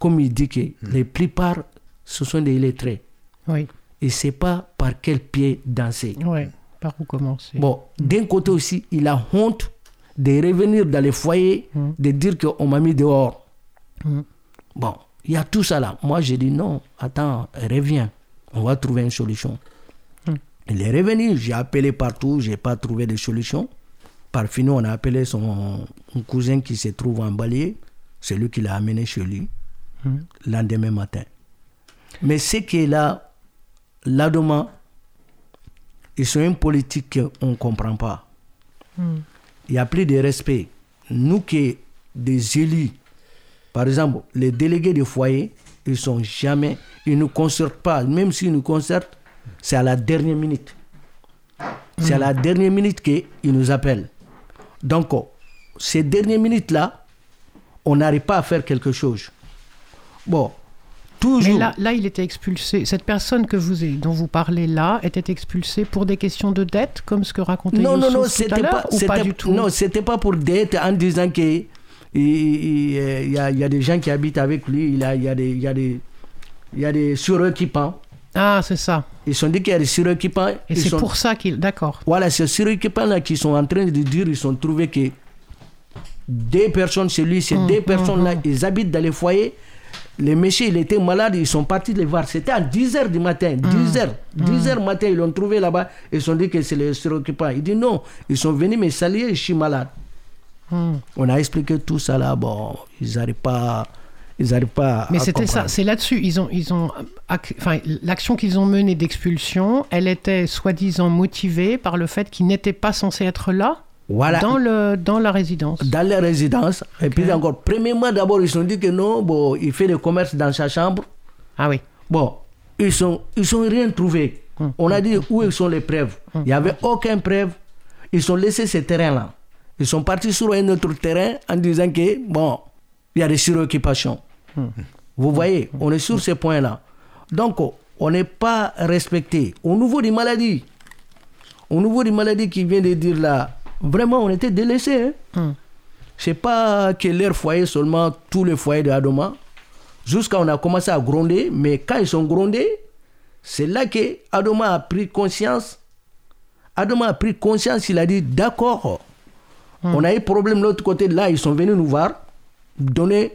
comme il dit que les plupart, ce sont des illettrés. Oui, Il ne sait pas par quel pied danser. ouais. Par où commencer Bon, d'un côté aussi, il a honte de revenir dans les foyers, de dire qu'on m'a mis dehors. Mm. Bon, il y a tout ça là. Moi, j'ai dit non, attends, reviens. On va trouver une solution. Mm. Il est revenu, j'ai appelé partout, j'ai pas trouvé de solution. Par fini, on a appelé son cousin qui se trouve en Balier. C'est lui qui l'a amené chez lui, Mm. le lendemain matin. Mais ce qui est là, là-dedans, ils sont une politique qu'on ne comprend pas. Il n'y a plus de respect. Nous qui des élus, par exemple, les délégués de foyer, ils sont jamais, ils ne concertent pas. Même s'ils nous concertent, c'est à la dernière minute. C'est à la dernière minute qu'ils nous appellent. Donc, ces dernières minutes-là, on n'arrive pas à faire quelque chose. Bon, toujours. Mais là, là, il était expulsé. Cette personne que vous, dont vous parlez là était expulsée pour des questions de dette, comme ce que racontait non, non, Youssouf non, tout à l'heure, pas, ou pas c'était- du tout? Non, c'était pas pour dette en disant que il, y, a, il y a des gens qui habitent avec lui, il y a, il y a des, il y a des, il y a des suréquipants. Ah, c'est ça. Ils sont dit qu'il y a des suréquipants. Et c'est sont- pour ça qu'il... D'accord. Voilà, ces suréquipants-là qui sont en train de dire, ils ont trouvé que deux personnes chez lui, ces Hum, deux personnes-là, ils habitent dans les foyers. Les messieurs, il était malade, ils sont partis les voir. C'était à 10h du matin, 10h. 10h matin, ils l'ont trouvé là-bas. Ils se sont dit que c'est les suroccupants. Il dit non, ils sont venus me saluer, je suis malade. Hmm. On a expliqué tout ça là, bon, ils n'arrivent pas, ils n'arrivent pas Mais à c'était ça, c'est là-dessus. Ils ont, ils ont, enfin, l'action qu'ils ont menée d'expulsion, elle était soi-disant motivée par le fait qu'ils n'étaient pas censés être là? Voilà. dans le, dans la résidence. dans les résidences. Et puis encore, premièrement, d'abord, ils se sont dit que non, bon, il fait le commerce dans sa chambre. Ah oui. Bon, ils sont, ils sont rien trouvé. On a dit où sont les preuves. Il n'y avait aucune preuve. Ils ont laissé ce terrain-là. Ils sont partis sur un autre terrain en disant que, bon, il y a des suroccupations. Vous voyez, on est sur ces points-là. Donc, on n'est pas respecté. Au niveau des maladies, au niveau des maladies qui vient de dire là, vraiment, on était délaissés. Hein. C'est pas que leur foyer seulement, tous les foyers de Adoma. Jusqu'à on a commencé à gronder, mais quand ils sont grondés, c'est là que Adoma a pris conscience. Adoma a pris conscience, il a dit d'accord, on a eu problème de l'autre côté, là ils sont venus nous voir, donner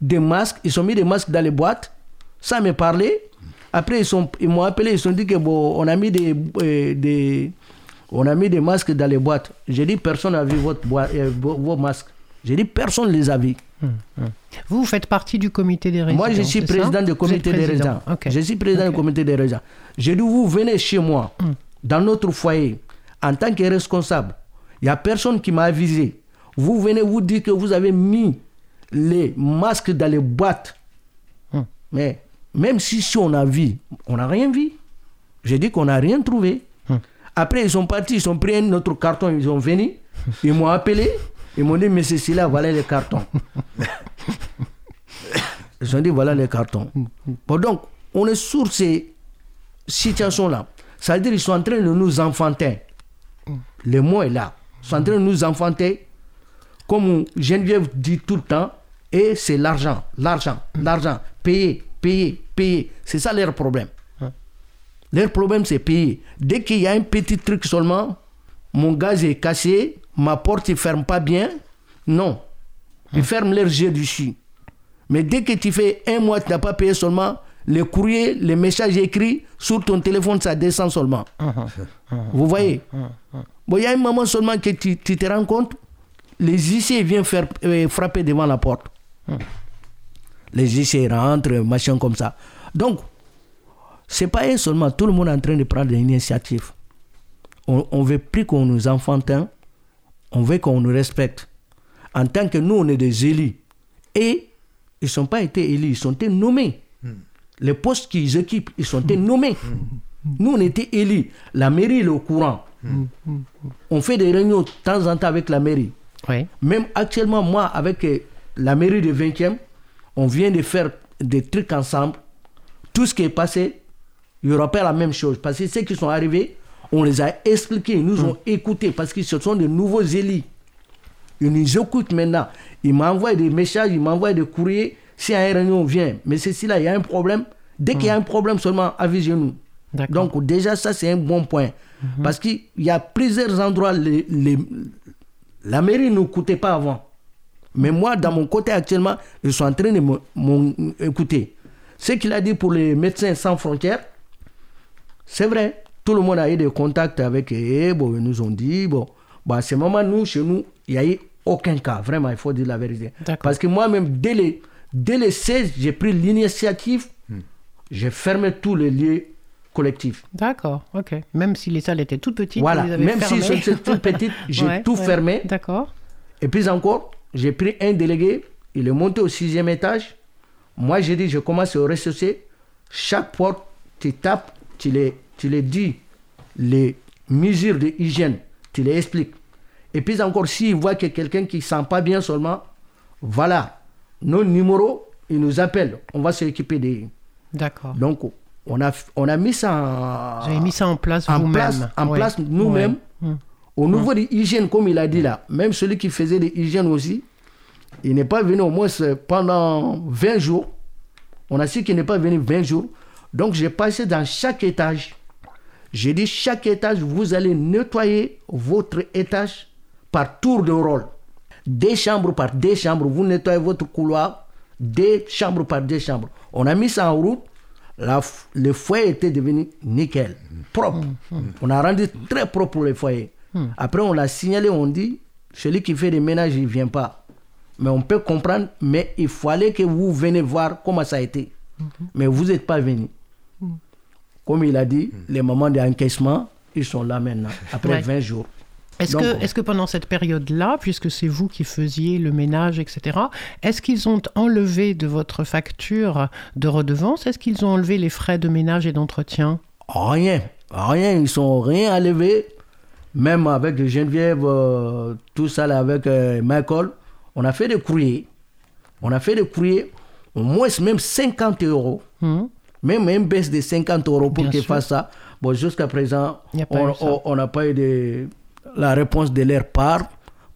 des masques, ils ont mis des masques dans les boîtes, sans me parler. Après ils sont- ils m'ont appelé, ils ont dit que bon, on a mis des, euh, des, On a mis des masques dans les boîtes. J'ai dit, personne n'a vu votre boi- euh, vos, masques. J'ai dit, personne ne les a vus. Vous, vous faites partie du comité des résidents. Moi, je suis président du comité des résidents. Je suis président du comité des résidents. J'ai dit, vous venez chez moi, dans notre foyer, en tant que responsable. Il n'y a personne qui m'a avisé. Vous venez vous dire que vous avez mis les masques dans les boîtes. Mais même si, si on a vu, on n'a rien vu. J'ai dit qu'on n'a rien trouvé. Après, ils sont partis, ils ont pris un autre carton, ils sont venus, *laughs* ils m'ont appelé, ils m'ont dit, monsieur Silla, voilà les cartons. *laughs* Ils ont dit, voilà les cartons. Bon, donc, on est sur ces situations-là. Ça veut dire qu'ils sont en train de nous enfanter. Le mot est là. Ils sont en train de nous enfanter, comme Geneviève dit tout le temps, et c'est l'argent, l'argent, l'argent. Payer, payer, payer. C'est ça leur problème. Leur problème, c'est payer. Dès qu'il y a un petit truc seulement, mon gaz est cassé, ma porte ne ferme pas bien. Non. Ils ferment leur jeu dessus. Mais dès que tu fais un mois, tu n'as pas payé seulement, les courriers, les messages écrits sur ton téléphone, ça descend seulement. Vous voyez? Bon, il y a un moment seulement que tu, te rends compte, les huissiers viennent euh, frapper devant la porte. Les huissiers rentrent, machin comme ça. Donc, c'est pas eux seulement, tout le monde est en train de prendre des initiatives. On ne veut plus qu'on nous enfantine, on veut qu'on nous respecte. En tant que nous, on est des élus. Et ils ne sont pas été élus, ils ont été nommés. Les postes qu'ils occupent, ils ont été nommés. Nous, on était élus. La mairie est au courant. On fait des réunions de temps en temps avec la mairie. Oui. Même actuellement, moi, avec euh, la mairie de 20e, on vient de faire des trucs ensemble. Tout ce qui est passé, il n'y aura pas la même chose. Parce que ceux qui sont arrivés, on les a expliqués, ils nous ont écoutés, parce que ce sont de nouveaux élus. Ils nous écoutent maintenant. Ils m'envoient des messages, ils m'envoient des courriers. Si un réunion vient, mais ceci là, il y a un problème. Dès qu'il y a un problème seulement, avisez-nous. Donc déjà, ça c'est un bon point. Parce qu'il y a plusieurs endroits, les- les- la mairie ne coûtait pas avant. Mais moi, dans mon côté actuellement, ils sont en train de me- m'en- écouter. Ce qu'il a dit pour les médecins sans frontières, c'est vrai. Tout le monde a eu des contacts avec eux. Bon, ils nous ont dit, bon, bah, à ce moment, nous, chez nous, il n'y a eu aucun cas. Vraiment, il faut dire la vérité. Parce que moi-même, dès les, dès les 16, j'ai pris l'initiative. J'ai fermé tous les lieux collectifs. D'accord, ok. Même si les salles étaient toutes petites, Voilà, vous les avez même si fermées. c'est toute *laughs* petite, j'ai Ouais, tout ouais. fermé. D'accord. Et puis encore, j'ai pris un délégué, il est monté au sixième étage. Moi, j'ai dit, je commence au rez-de-chaussée. Chaque porte, tu tapes, tu les, tu les dis les mesures de hygiène, tu les expliques. Et puis encore, s'il voit que quelqu'un qui ne sent pas bien seulement, voilà, nos numéros, ils nous appellent. On va s'occuper des. D'accord. Donc, on a, on a mis ça en, Vous avez mis ça en place en place, en Ouais. place nous-mêmes. Ouais. Hmm. Au niveau de l'hygiène, comme il a dit là, même celui qui faisait des hygiènes aussi, il n'est pas venu au moins pendant 20 jours. On a su qu'il n'est pas venu 20 jours. Donc j'ai passé dans chaque étage. J'ai dit chaque étage, vous allez nettoyer votre étage par tour de rôle. Des chambres par des chambres, vous nettoyez votre couloir, des chambres par des chambres. On a mis ça en route. La le foyer était devenu nickel, propre. On a rendu très propre le foyer. Après, on l'a signalé, on dit, celui qui fait des ménages, il ne vient pas. Mais on peut comprendre, mais il fallait que vous venez voir comment ça a été. Mais vous n'êtes pas venu. Comme il a dit, les moments d'encaissement, ils sont là maintenant, après Ouais. 20 jours. Est-ce que, est que pendant cette période-là, puisque c'est vous qui faisiez le ménage, etc., est-ce qu'ils ont enlevé de votre facture de redevance, est-ce qu'ils ont enlevé les frais de ménage et d'entretien? Rien, rien, ils sont rien enlevés. Même avec Geneviève, euh, tout ça là, avec euh, Michael, on a fait des courriers. On a fait des courriers, au moins même 50 euros. Hmm Même une baisse de 50 euros pour qu'ils fassent ça. Bon, jusqu'à présent, on n'a pas eu de, la réponse de leur part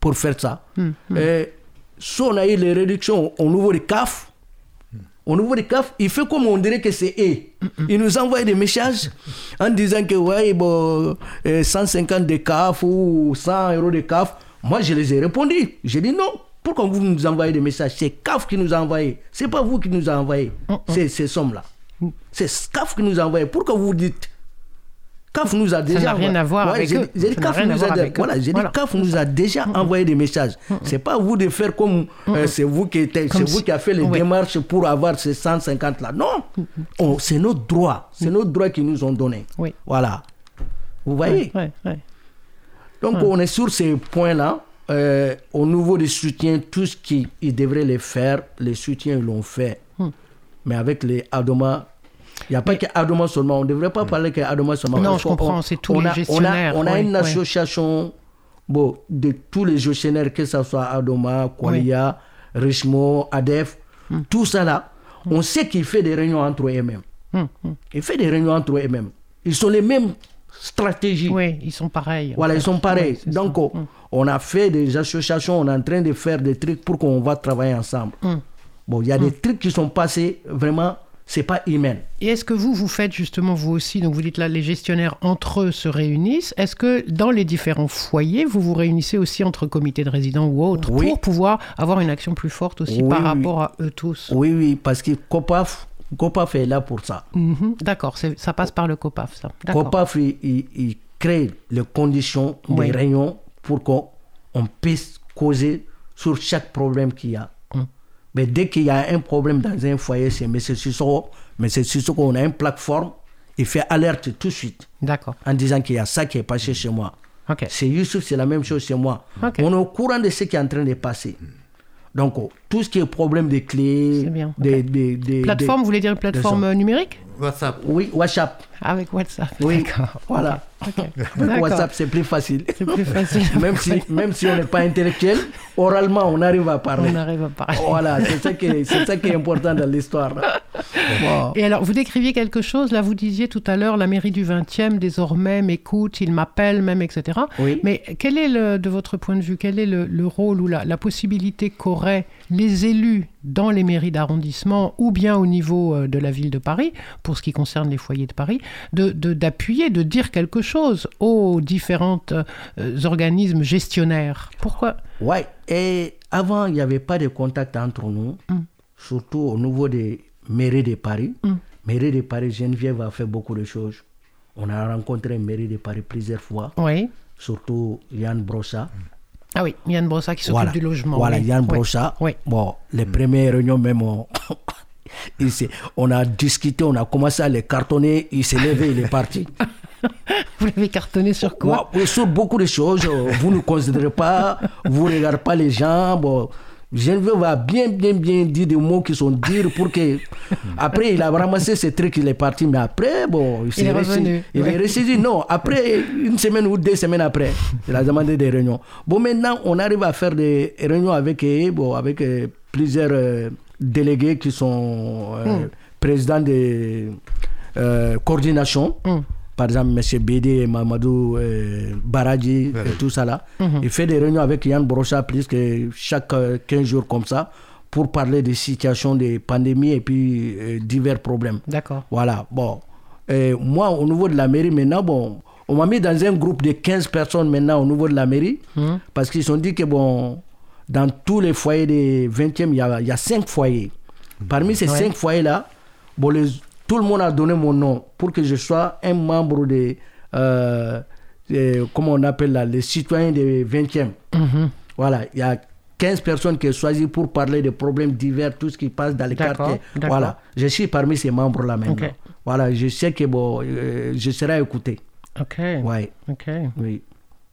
pour faire ça. Hmm, Et si on a eu les réductions au niveau du CAF, au niveau du CAF, il fait comme on dirait que c'est eux. Hmm, Il nous envoie des messages en disant que ouais, bon, euh, 150 de CAF ou 100 euros de CAF. Moi, je les ai répondu. J'ai dit non. Pourquoi vous nous envoyez des messages? C'est CAF qui nous a envoyé. C'est pas vous qui nous a envoyé Hmm, ces, ces sommes-là. C'est CAF qui nous a envoyé. Pourquoi vous dites CAF nous a déjà. Ça n'a rien à voir avec eux. j'ai dit. CAF nous a déjà envoyé des messages. C'est pas à vous de faire comme euh, c'est vous qui c'est vous qui a fait les démarches pour avoir ces 150 là. Non, On- c'est notre droit, c'est notre droit qu'ils nous ont donné. Oui. Voilà. Vous voyez. Donc on est sur ces points-là. Euh, au niveau des soutiens, tout ce qu'ils devraient les faire, les soutiens ils l'ont fait. Mais avec les Adoma, il n'y a pas que Adoma seulement. On ne devrait pas parler que Adoma seulement. Non, Parce je comprends, c'est tous on les a- on a- On a, oui, une oui. association bon, de tous les gestionnaires, que ce soit Adoma, Kwalia, Richemont, ADEF, Hmm. tout ça là. On sait qu'il fait des réunions entre eux-mêmes. Hum, hum. Il fait des réunions entre eux-mêmes. Ils sont les mêmes stratégies. Oui, ils sont pareils. Voilà, fait. ils sont pareils. Oui, Donc, ça. on a fait des associations, on est en train de faire des trucs pour qu'on va travailler ensemble. Bon, il y a des trucs qui sont passés, vraiment, c'est pas humain. Et est-ce que vous, vous faites justement, vous aussi, donc vous dites là, les gestionnaires entre eux se réunissent. Est-ce que dans les différents foyers, vous vous réunissez aussi entre comités de résidents ou autres Oui. pour pouvoir avoir une action plus forte aussi Oui, par oui. rapport à eux tous? Oui, oui, parce que COPAF, COPAF est là pour ça. Mhm. D'accord, ça passe par le COPAF, ça. COPAF, il, il- il crée les conditions des réunions pour qu'on on puisse causer sur chaque problème qu'il y a. Mais dès qu'il y a un problème dans un foyer, c'est M. Sissoko. M. Sissoko, on a une plateforme, il fait alerte tout de suite D'accord. en disant qu'il y a ça qui est passé chez moi. Ok. C'est Youssouf, c'est la même chose chez moi. Ok. On est au courant de ce qui est en train de passer. Donc, tout ce qui est problème des clés, C'est bien, des, des- des- Plateforme, des- vous voulez dire une plateforme numérique? WhatsApp. Oui, WhatsApp. Avec WhatsApp. Oui, *laughs* voilà. Ok. *laughs* Avec D'accord. WhatsApp, c'est plus facile. C'est plus *laughs* facile. même, si, même si on n'est pas intellectuel, oralement, on arrive à parler. On arrive à parler. Voilà, c'est ça, qui est- c'est ça qui est important dans l'histoire. Et alors, vous décriviez quelque chose, là, vous disiez tout à l'heure, la mairie du 20e, désormais, m'écoute, il m'appelle même, etc. Oui. Mais quel est, le, de votre point de vue, quel est le, le rôle ou la, la possibilité qu'auraient les élus dans les mairies d'arrondissement ou bien au niveau euh, de la ville de Paris, pour ce qui concerne les foyers de Paris, de, de- d'appuyer, de dire quelque chose aux différents euh, organismes gestionnaires Pourquoi? Ouais, et avant, il n'y avait pas de contact entre nous, Mm. surtout au niveau des mairies de Paris. Mm. Mairie de Paris, Geneviève a fait beaucoup de choses. On a rencontré mairie de Paris plusieurs fois, Oui. surtout Yann Brossa. Ah oui, Yann Brossa qui s'occupe Voilà, du logement. voilà oui. Yann Oui. Brossa. Oui. Bon, les premières réunions même, on, il s'est- on a discuté, on a commencé à les cartonner, il s'est levé, il est parti. *laughs* Vous l'avez cartonné sur quoi Ouais, sur beaucoup de choses, euh, vous ne considérez pas, vous ne regardez pas les gens. Bon, Geneviève va bien, bien, bien dire des mots qui sont durs pour que. Après, il a ramassé ses trucs, il est parti, mais après, bon, il, s'est est revenu, Il ouais. est resté, non, après, une semaine ou deux semaines après, il a demandé des réunions. Bon, maintenant, on arrive à faire des réunions avec, euh, bon, avec euh, plusieurs délégués qui sont euh, présidents de euh, coordination. Hum. Par exemple, M. Bédé, Mamadou euh, Baradji, et tout ça là. Il fait des réunions avec Yann Brocha plus que chaque euh, 15 jours comme ça pour parler des situations de pandémie et puis euh, divers problèmes. D'accord. Voilà, bon. Et moi, au niveau de la mairie, maintenant, bon, on m'a mis dans un groupe de 15 personnes maintenant au niveau de la mairie parce qu'ils ont dit que, bon, dans tous les foyers des 20e, il y a, il y a 5 foyers. Parmi ces Ouais. 5 foyers-là, bon, les- tout le monde a donné mon nom pour que je sois un membre des, euh, des- comment on appelle là, les citoyens des 20e. Mhm. Voilà, il y a 15 personnes qui sont choisies pour parler des problèmes divers, tout ce qui passe dans les quartiers. Voilà, je suis parmi ces membres-là maintenant. Voilà, je sais que bon, euh, je serai écouté. Ok. Ouais, Ok. oui.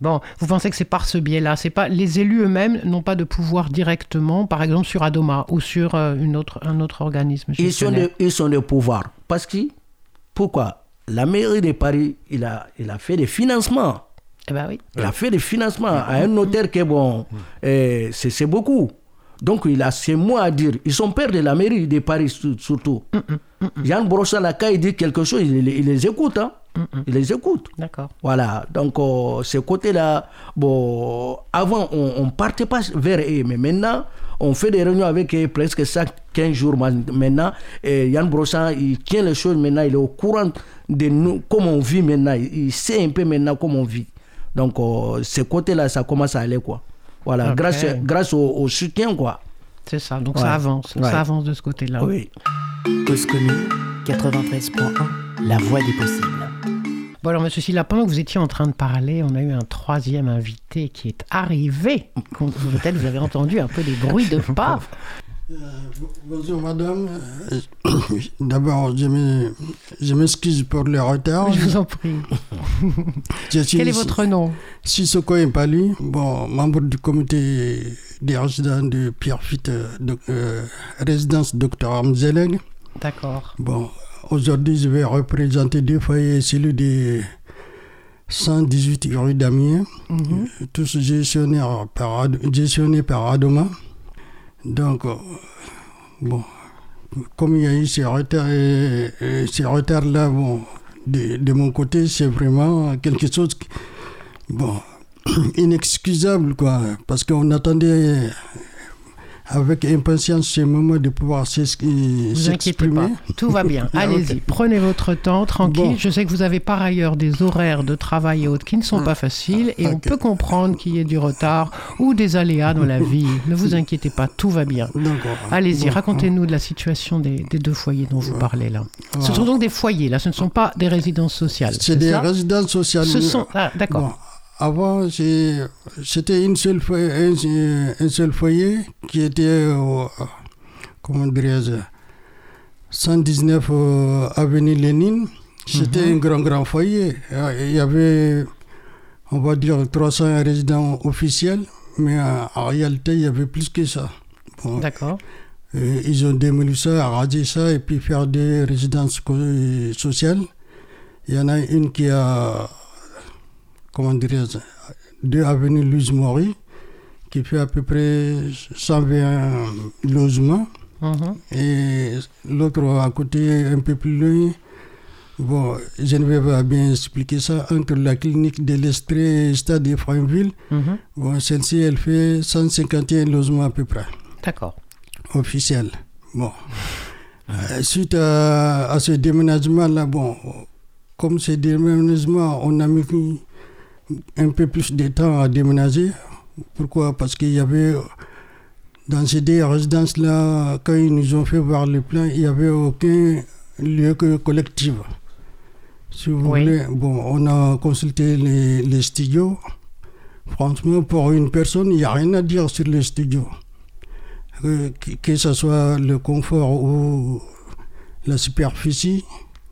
Bon, vous pensez que c'est par ce biais-là C'est pas les élus eux-mêmes n'ont pas de pouvoir directement, par exemple sur Adoma ou sur euh, une autre, un autre organisme Ils sont, ils sont des pouvoirs. Parce que, pourquoi? La mairie de Paris, il a, il a fait des financements. Eh ben oui. Il a fait des financements à un notaire qui est bon, euh, c'est c'est beaucoup. Donc il a ses mots à dire. Ils sont pères de la mairie de Paris sur- surtout. Yann Brossala, quand il dit quelque chose, il, il les écoute. Hein. Il les écoute. D'accord. Voilà, donc euh, ce côté-là, bon, avant on ne partait pas vers eux, mais maintenant on fait des réunions avec eux presque chaque 15 jours ma- maintenant. Et Yann Brossan, il tient les choses maintenant, il est au courant de nous, comment on vit maintenant, il il sait un peu maintenant comment on vit. Donc euh, ce côté-là, ça commence à aller quoi. Voilà, grâce, grâce au, au soutien quoi. C'est ça. Donc Ouais. ça avance. Ouais. Ça avance de ce côté-là. Oui. Cause commune 93.1, la voix des possibles. Bon alors, Monsieur Silla, pendant que vous étiez en train de parler, on a eu un troisième invité qui est arrivé. Peut-être vous avez entendu un peu des bruits de *laughs* pas. Bonjour madame. Euh, *coughs* D'abord, je me- je m'excuse pour le retard. Je vous en prie. *laughs* Je suis Quel est votre nom? Sissoko Impali, bon, membre du comité des résidents de Pierrefitte, euh, de- euh, résidence Dr Amzeleng. D'accord. Bon, aujourd'hui, je vais représenter deux foyers, celui de 118 rue d'Amiens, Mhm. tous gestionnaires par, gestionnés par Adoma. Donc, euh, bon, comme il y a eu ces retards, et- et ces retards-là, bon, de, de mon côté, c'est vraiment quelque chose, qui- bon, *clears throat* inexcusable, quoi, parce qu'on attendait avec impatience ce moment de pouvoir s'ex- Vous inquiétez pas, s'exprimer. tout va bien. *laughs* Ah, Allez-y, prenez votre temps, tranquille. Bon. Je sais que vous avez par ailleurs des horaires de travail et autres qui ne sont Ah. pas faciles et on Ok. peut comprendre qu'il y ait du retard ou des aléas dans la vie. *laughs* Ne vous inquiétez pas, tout va bien. Allez-y, Bon, racontez-nous de la situation des, des deux foyers dont vous parlez là. Ce sont donc des foyers, là, ce ne sont pas des résidences sociales. C'est des résidences sociales. Ce sont. Ah, d'accord. Bon, avant, c'était une seule foyer, un, un seul foyer qui était au, comment dirais-je, 119 euh, avenue Lénine. C'était Mhm. un grand, grand foyer. Il y avait, on va dire, 300 résidents officiels, mais en réalité, il y avait plus que ça. Bon, D'accord. euh, ils ont démoli ça, rasé ça et puis faire des résidences sociales. Il y en a une qui a, comment dirais-je, deux avenues Louise Maury, qui fait à peu près 120 logements. Mhm. Et l'autre à côté, un peu plus loin, bon, Geneviève a bien expliqué ça, entre la clinique de l'Estrée et le stade de Frainville. Mhm. Bon, celle-ci, elle fait 151 logements à peu près D'accord. officiel. Bon. Euh, suite à, à ce déménagement-là, bon, comme ce déménagement, on a mis un peu plus de temps à déménager. Pourquoi? Parce qu'il y avait, dans ces deux résidences-là, quand ils nous ont fait voir le plan, il n'y avait aucun lieu que collectif. Si vous Oui. voulez, bon, on a consulté les, les studios. Franchement, pour une personne, il n'y a rien à dire sur les studios que, que- que ce soit le confort ou la superficie,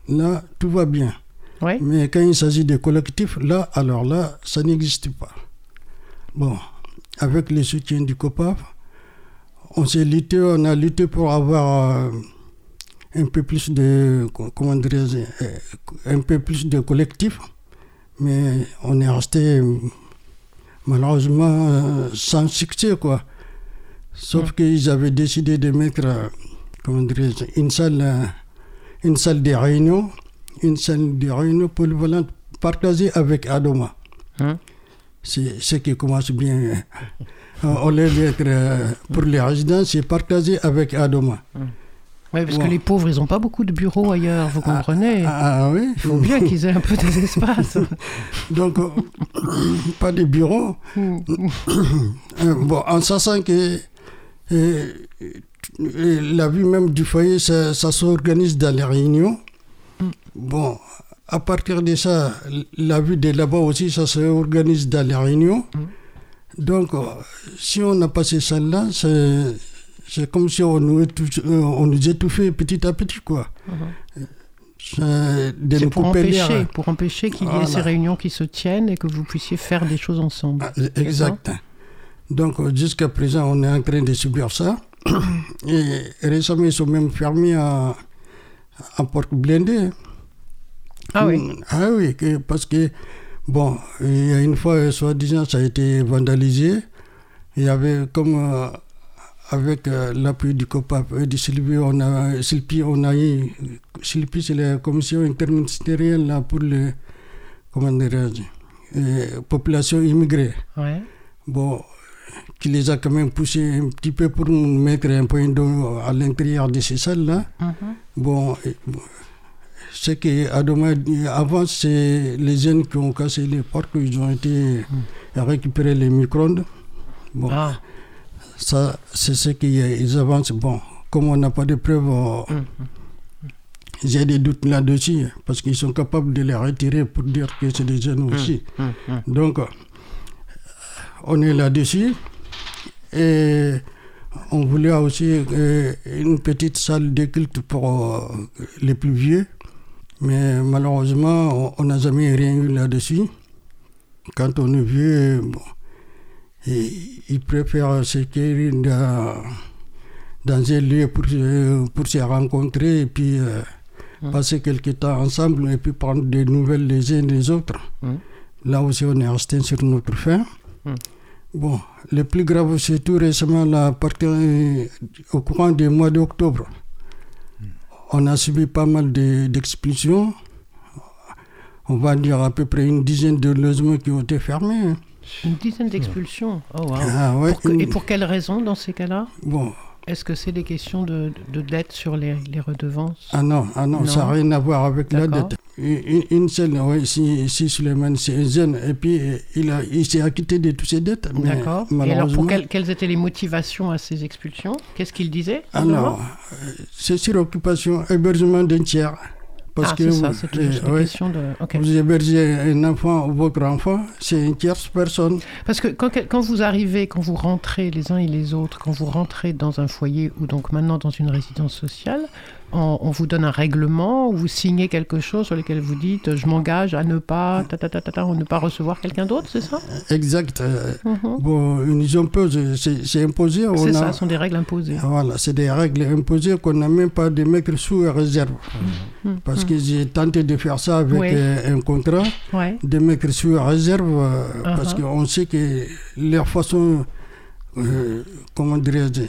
là, tout va bien. Oui. Mais quand il s'agit de collectifs, là, alors là, ça n'existe pas. Bon, avec le soutien du COPAF, on s'est lutté, on a lutté pour avoir euh, un peu plus de, comment euh, un peu plus de collectifs, mais on est resté malheureusement euh, sans succès, quoi. Sauf Mm. qu'ils avaient décidé de mettre, euh, comment une salle, une salle de réunion, une salle de réunion polyvalente partagée avec Adoma. Mm. C'est ce qui commence bien. Euh, Au lieu d'être euh, pour les résidents, c'est partagé avec Adoma. Oui, parce Bon. que les pauvres, ils n'ont pas beaucoup de bureaux ailleurs, vous comprenez Ah oui, Il faut bien qu'ils aient un peu des espaces. *laughs* Donc, euh, *coughs* pas de bureau. Mm. Euh, *coughs* bon, en sachant que euh, la vie même du foyer, ça, ça s'organise dans les réunions. Bon, à partir de ça, la vie de là-bas aussi, ça s'organise dans les réunions. Donc, euh, si on n'a pas ces salles-là, c'est, comme si on nous, étouffait, euh, on nous étouffait petit à petit, quoi. De C'est pour empêcher, pour empêcher qu'il y ait Voilà. ces réunions qui se tiennent et que vous puissiez faire des choses ensemble. Ah, Exact. Donc euh, jusqu'à présent, on est en train de subir ça. Et récemment, ils sont même fermés à, à porte blindée. Ah oui. Mm, Ah oui, parce que, bon, il y a une fois, euh, soi-disant, ça a été vandalisé. Il y avait comme, euh, avec euh, l'appui du COPAP et du Sylvie, on a, on a eu, Sylvie, c'est la commission interministérielle là, pour les, comment dirais-je, euh, population immigrée Ouais. bon, qui les a quand même poussés un petit peu pour nous mettre un point d'eau à l'intérieur de ces salles-là. Mhm. Bon, et- bon, ce que avant, c'est les jeunes qui ont cassé les portes, ils ont été récupérer les micro-ondes. Bon, Ah, ça, c'est ce qu'ils avancent. Bon, comme on n'a pas de preuves, on- Mhm. j'ai des doutes là-dessus, parce qu'ils sont capables de les retirer pour dire que c'est des jeunes aussi. Hum, hum. Donc, on est là-dessus. Et on voulait aussi euh, une petite salle de culte pour euh, les plus vieux. Mais malheureusement, on- n'a jamais rien eu là-dessus. Quand on est vieux, bon, et ils préfèrent s'écrire dans, dans un lieu pour, se- pour se rencontrer et puis euh, Mm. passer quelques temps ensemble et puis prendre des nouvelles les uns des autres. Mm. Là aussi, on est resté sur notre fin. Mm. Bon, le plus grave, c'est tout récemment, là, euh, au courant du mois d'octobre, on a subi pas mal de- d'expulsions. On va dire à peu près une dizaine de logements qui ont été fermés. Une dizaine d'expulsions. Oh, wow. Ah ouais, Pour que- une- Et pour quelles raisons dans ces cas-là? Bon, Est-ce que c'est des questions de, de dette sur les, les redevances ah non, ah non, ça Non. n'a rien à voir avec la dette. Une, une seule, oui, si, si Suleiman, c'est un jeune, et puis il, a- il s'est acquitté de toutes ses dettes. D'accord. Et alors, pour quelles, quelles étaient les motivations à ces expulsions? Qu'est-ce qu'il disait Alors, euh, c'est sur occupation, hébergement d'un tiers. Parce ah, que ça, vous- c'est une ouais, question de... ok. vous hébergez un enfant, votre enfant, c'est une tierce personne. Parce que quand, quand vous arrivez, quand vous rentrez les uns et les autres, quand vous rentrez dans un foyer ou donc maintenant dans une résidence sociale, on, on vous donne un règlement, ou vous signez quelque chose sur lequel vous dites je m'engage à ne pas, ta, ta, ta, ta, ta, à ne pas recevoir quelqu'un d'autre, c'est ça? Exact. euh, Mhm. Bon, pause, c'est imposé. C'est ça, ce sont des règles imposées. Voilà, c'est des règles imposées qu'on n'a même pas de mettre sous réserve. Mhm. Parce que j'ai tenté de faire ça avec Oui. euh, un contrat, de mettre sous réserve, euh, parce Uh-huh. qu'on sait que leur façon, euh, comment dirais-je,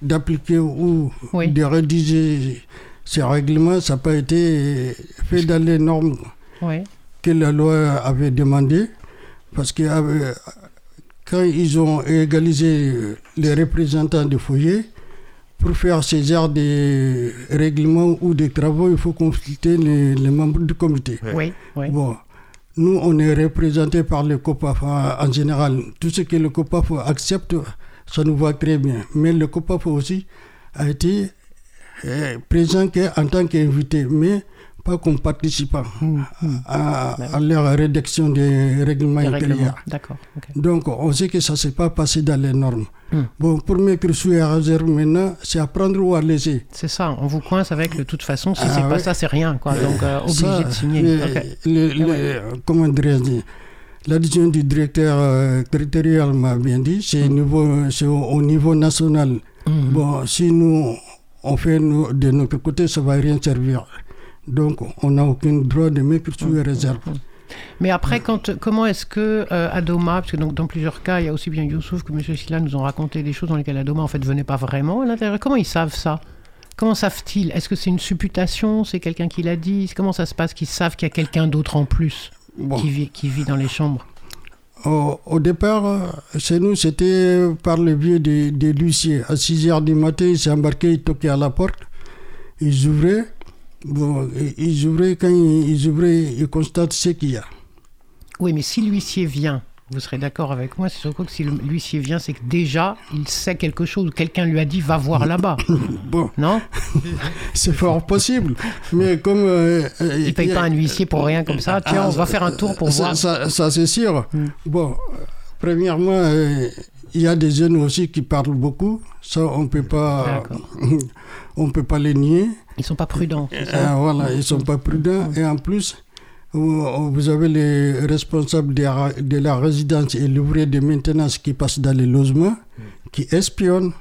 d'appliquer ou Oui. de rédiger ces règlements, ça n'a pas été fait dans les normes que la loi avait demandé. Parce que euh, quand ils ont égalisé les représentants du foyer, pour faire ces genres de règlements ou de travaux, il faut consulter les, les membres du comité. Oui. Oui. Bon, nous, on est représentés par le COPAF en, en général. Tout ce que le COPAF accepte, ça nous va très bien. Mais le COPAF aussi a été euh, présent que- en tant qu'invité, mais pas comme participant Mhm. à, à leur rédaction des règlements intérieurs. règlements. D'accord. ok. Donc, on sait que ça ne s'est pas passé dans les normes. Hmm. Bon, pour mettre sous la réserve maintenant, c'est à prendre ou à laisser. C'est ça, on vous coince avec de toute façon, si Ah c'est pas ça, c'est rien, quoi. Donc, euh, obligé Ça, de signer. le- comment dirais-je L'addition du directeur euh, territorial m'a bien dit, c'est c'est au, au niveau national. Mhm. Bon, si nous, on fait nous- de notre côté, ça ne va rien servir. Donc, on n'a aucun droit de mettre sous Hmm. réserve. Mais après, quand, comment est-ce que euh, Adoma, parce que donc, dans plusieurs cas, il y a aussi bien Youssouf que M. Silla nous ont raconté des choses dans lesquelles Adoma en fait venait pas vraiment à l'intérieur. Comment ils savent ça? Comment savent-ils? Est-ce que c'est une supputation? C'est quelqu'un qui l'a dit? Comment ça se passe qu'ils savent qu'il y a quelqu'un d'autre en plus? Bon. qui, vit, qui vit dans les chambres Au, au départ, chez nous, c'était par le biais des de l'huissier. À 6 heures du matin, il s'est embarqué, il toquait à la porte. Ils ouvraient. Bon, ils ouvraient, quand ils, ils ouvraient, ils constatent ce qu'il y a. Oui, mais si l'huissier vient, vous serez d'accord avec moi, c'est surtout que si l'huissier vient, c'est que déjà, il sait quelque chose, quelqu'un lui a dit va voir là-bas. *coughs* Bon, Non *laughs* c'est fort possible. Mais comme. euh, euh, Il paye y a- pas un huissier pour rien comme ça. Tiens, Ah, on va faire un tour pour ça, voir. Ça, ça, c'est sûr. Hmm. Bon, premièrement, euh, il y a des jeunes aussi qui parlent beaucoup. Ça, on peut pas, *laughs* on peut pas les nier. Ils sont pas prudents. Euh, voilà, ils sont pas prudents. Et en plus, vous avez les responsables de la, de la résidence et l'ouvrier de maintenance qui passent dans les logements, qui espionnent.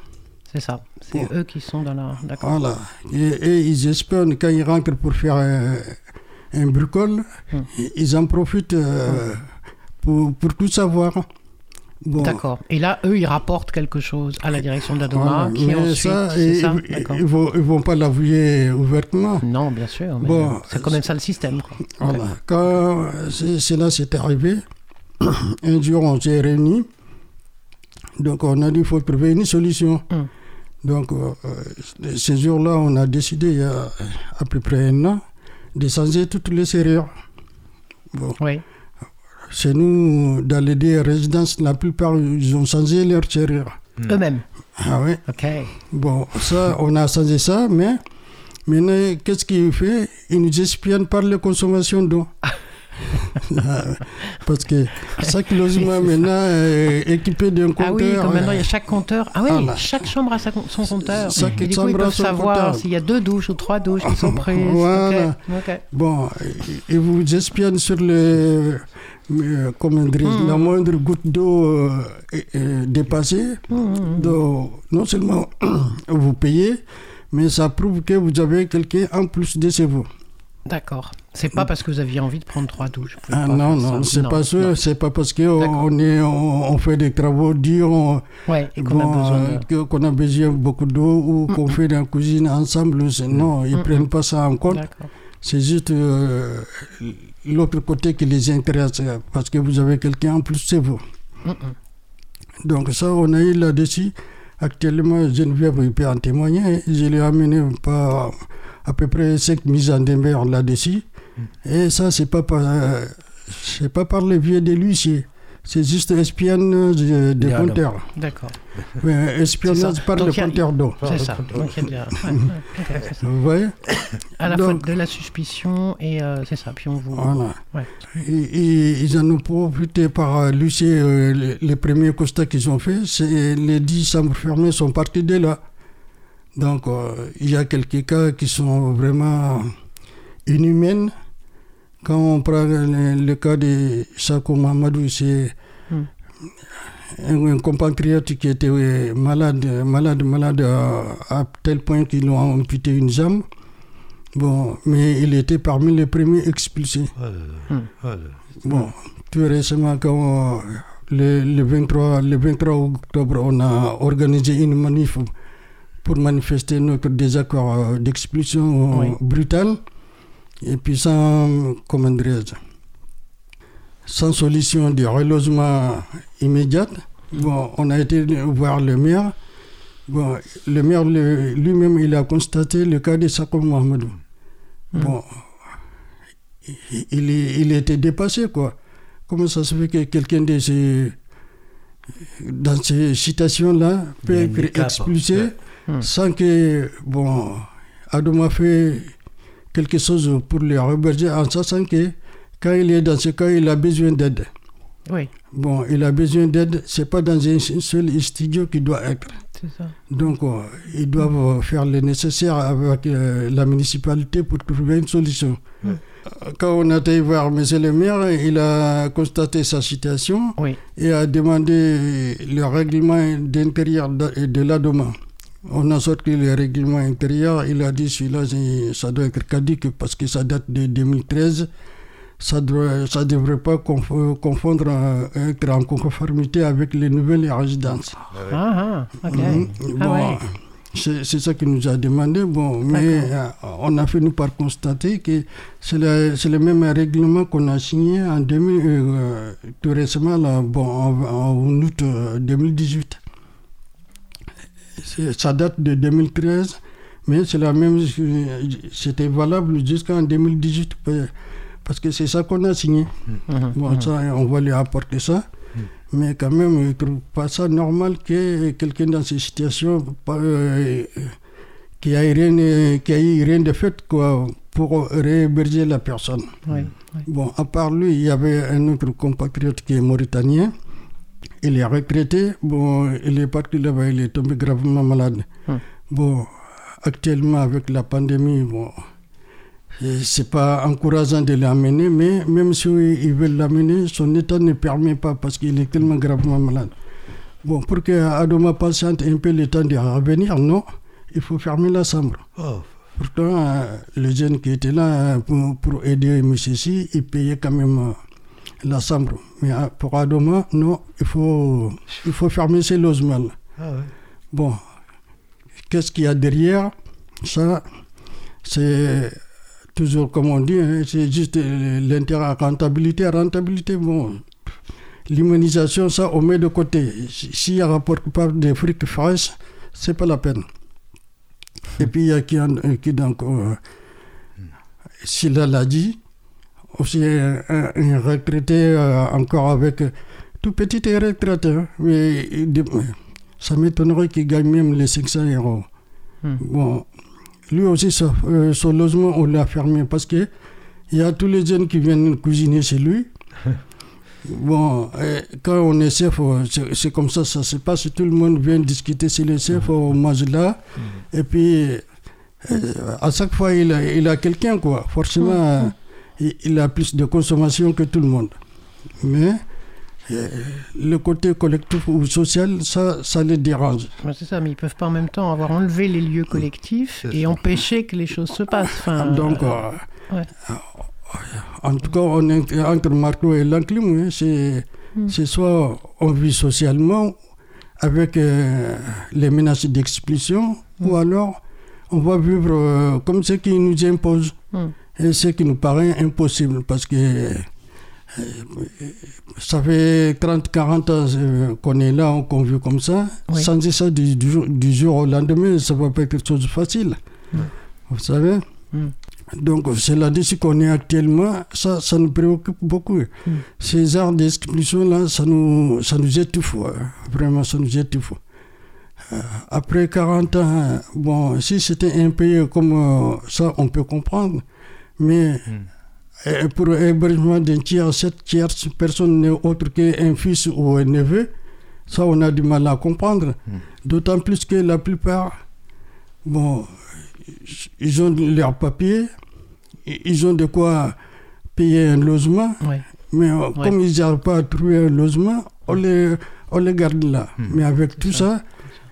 C'est ça. C'est eux qui sont dans la. D'accord. Voilà. Et, et ils espionnent quand ils rentrent pour faire euh, un bricole. Hmm. Ils en profitent euh, pour, pour tout savoir. Bon, D'accord. Et là, eux, ils rapportent quelque chose à la direction d'Adoma, voilà. qui Mais ensuite. ça, ça ils- vont, ils vont pas l'avouer ouvertement. Non, bien sûr. mais Bon, c'est quand même ça le système. Quoi. Voilà. Quand c'est- cela s'est arrivé, *coughs* un jour on s'est réunis. Donc on a dit qu'il faut trouver une solution. Mm. Donc euh, euh, ce jour-là, on a décidé il y a à peu près un an de changer toutes les serrures. Bon. Oui. Chez nous, dans les deux résidences, la plupart, ils ont changé leurs serrures. Eux-mêmes? Ah oui. Ok. Bon, ça, on a changé ça, mais Maintenant, qu'est-ce qu'il fait? Il nous espionne par la consommation d'eau. *laughs* *laughs* Parce que chaque logement maintenant est équipé d'un compteur. Ah oui, comme maintenant il y a euh, chaque compteur. Ah oui, Voilà. chaque chambre a sa son compteur. Chaque Et du coup, ils peuvent savoir s'il y a deux douches ou trois douches qui sont prises. *laughs* Voilà. Ok, ok. Bon, et vous espionne sur le. euh, comment dire, Hmm. la moindre goutte d'eau euh, dépassée. Hmm, Donc, non seulement *clears throat* vous payez, mais ça prouve que vous avez quelqu'un en plus de chez vous. D'accord. C'est pas parce que vous aviez envie de prendre trois douches. Ah non, non, c'est pas ça. C'est pas parce qu'on on est, on, on fait des travaux durs, on- Ouais, et qu'on bon, a besoin euh, de. a besoin beaucoup d'eau ou qu'on fait dans la cuisine ensemble. c'est- Non, ils Mm, prennent mm. pas ça en compte. C'est juste euh, l'autre côté qui les intéresse euh, parce que vous avez quelqu'un en plus chez vous. Mm, mm. Donc ça, on a eu là-dessus. Actuellement, Geneviève peut en témoigner. Je l'ai amené par à peu près cinq mises en demeure là-dessus. Et ça, c'est pas par, euh, c'est pas par le vieux de l'huissier. C'est juste espionnage de, de. D'accord. Ouais, espionnage par le compteur d'eau. C'est ça. Donc, il y a déjà- ouais, ouais, ok, c'est ça. Vous voyez À la fois Donc- de la suspicion et euh, c'est ça. Puis on vous. Voilà. Ouais. Et- et ils en ont profité par euh, l'huissier. euh, les, les premiers constats qu'ils ont fait, c'est les 10 chambres fermées sont parties de là. Donc, euh, il y a quelques cas qui sont vraiment inhumaines. Quand on prend le, le cas de Sako Mamadou, c'est Hmm. un, un compatriote qui était malade, malade, malade à tel point qu'ils lui ont amputé une jambe. Bon, mais il était parmi les premiers expulsés. Oh là là. Hmm. Oh là là. Bon, tout récemment, quand le, le 23, le 23 octobre, on a organisé une manif pour manifester notre désaccord euh, d'expulsion euh, Oui. brutale. Et puis sans, comment dirais-je, sans solution de relogement immédiate, bon, on a été voir le maire. Bon, le maire lui-même, il a constaté le cas de Sako Mohamedou. Bon, il, il, était dépassé, quoi. Comment ça se fait que quelqu'un de ces, dans ces situations-là peut être expulsé. Hmm. sans que, bon, Adam a fait quelque chose pour le reberger en sachant que quand il est dans ce cas, il a besoin d'aide. Oui, Bon, il a besoin d'aide, c'est pas dans un seul studio qu'il doit être. c'est ça. Donc, euh, ils doivent faire le nécessaire avec euh, la municipalité pour trouver une solution. Euh, Quand on a été voir M. le maire, il a constaté sa situation Oui. et a demandé le règlement d'intérieur de, de l'ADOMA. On a sorti le règlement intérieur, il a dit celui-là, ça doit être caduque parce que ça date de 2013. Ça ne ça devrait pas conf- confondre, euh, être en conformité avec les nouvelles résidences. Ah, ah, ok. Mhm. Ah Bon, ouais. c'est ça qu'il nous a demandé. Bon, mais euh, on a fini par constater que c'est le, même règlement qu'on a signé en 2000, euh, tout récemment, là, bon, en, en août euh, 2018. Ça date de 2013, mais c'est la même. C'était valable jusqu'en 2018 parce que c'est ça qu'on a signé. Mhm. Bon, ça, on va lui apporter ça. Mais quand même, je ne trouve pas ça normal que quelqu'un dans ces situations, euh, qui a rien, qui a eu rien de fait quoi, pour réhéberger la personne. Bon, à part lui, il y avait un autre compatriote qui est mauritanien. Il est retraité. Bon, il est parti là-bas, il est tombé gravement malade. Hum. Bon, actuellement, avec la pandémie, bon, c'est pas encourageant de l'amener, mais même si ils veulent l'amener, son état ne permet pas parce qu'il est tellement gravement malade. Bon, pour que Adoma patiente un peu le temps de revenir, non, il faut fermer la chambre. Oh. Pourtant, euh, le jeune qui était là euh, pour, pour aider M. Si, il payait quand même euh, la chambre. Mais euh, pour Adoma, non, il faut, il faut fermer ces logements. Ah ouais. Bon, qu'est-ce qu'il y a derrière? Ça, c'est toujours comme on dit, hein, c'est juste euh, l'intérêt, rentabilité. Rentabilité, bon, l'humanisation, ça, on met de côté. Si- S'il ne rapporte pas des fric fraîches, c'est pas la peine. Et puis, il y a qui, euh, qui donc, euh, Silla l'a dit, aussi un, retraité euh, encore avec euh, tout petit retraité, hein, mais il- ça m'étonnerait qu'il gagne même les 500 euros. Hmm. Bon, lui aussi, sa- euh, son logement, on l'a fermé parce que il y a tous les jeunes qui viennent cuisiner chez lui. *laughs* Bon, quand on est chef, euh, c'est comme ça, ça se passe. Tout le monde vient discuter chez le chef, on mange là. Et puis, à chaque fois, il a, il a quelqu'un, quoi. Forcément, euh, il, a plus de consommation que tout le monde. Mais euh, le côté collectif ou social, ça, ça les dérange. C'est ça, mais ils peuvent pas en même temps avoir enlevé les lieux collectifs C'est et ça. empêcher que les choses se passent. Enfin, Donc, euh, euh, ouais. en tout cas, on est entre Marco et l'enclume. hein, c'est Hmm. c'est soit on vit socialement avec euh, les menaces d'expulsion, Hmm. ou alors on va vivre euh, comme ce qui nous impose Hmm. Et ce qui nous paraît impossible parce que euh, ça fait 30-40 ans euh, qu'on est là, qu'on vit comme ça. Oui. Changer ça du, du jour, du jour au lendemain, ça va pas être quelque chose de facile. Vous savez? Mm. Donc, c'est là-dessus qu'on est actuellement. Ça, ça nous préoccupe beaucoup. Ces arts d'expulsion-là, ça nous, ça nous étouffe. Vraiment, ça nous étouffe. Euh, après 40 ans, bon, si c'était un pays comme ça, on peut comprendre. Mais euh, pour l'hébergement d'un tiers, cette tierce personne n'est autre qu'un fils ou un neveu, ça, on a du mal à comprendre. D'autant plus que la plupart, bon, ils ont leurs papiers, ils ont de quoi payer un logement, mais euh, comme ils n'arrivent pas à trouver un logement, on les, on les garde là. Mais avec tout ça,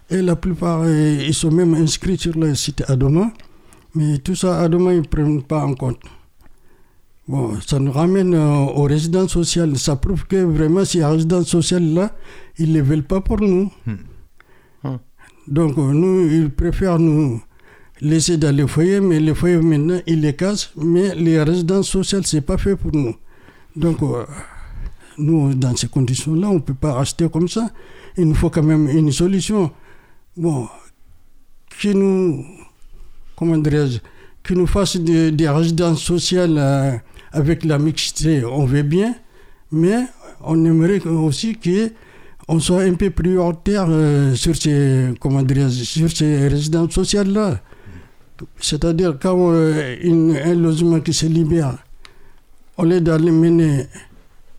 et la plupart, euh, ils sont même inscrits sur le site Adoma, mais tout ça, Adoma, ils ne prennent pas en compte. Bon, ça nous ramène euh, aux résidences sociales. Ça prouve que vraiment, ces résidences sociales-là, ils ne les veulent pas pour nous. Hmm. Donc, euh, nous, ils préfèrent nous laisser dans les foyers, mais les foyers, maintenant, ils les cassent. Mais les résidences sociales, ce n'est pas fait pour nous. Donc, euh, nous, dans ces conditions-là, on ne peut pas acheter comme ça. Il nous faut quand même une solution. Bon, qui nous, comment dirais-je, qui nous fasse des, résidences sociales euh, avec la mixité, on veut bien, mais on aimerait aussi qu'on soit un peu prioritaire euh, sur ces, comment sur ces résidences sociales-là. C'est-à-dire quand euh, un logement qui se libère, au lieu d'aller mener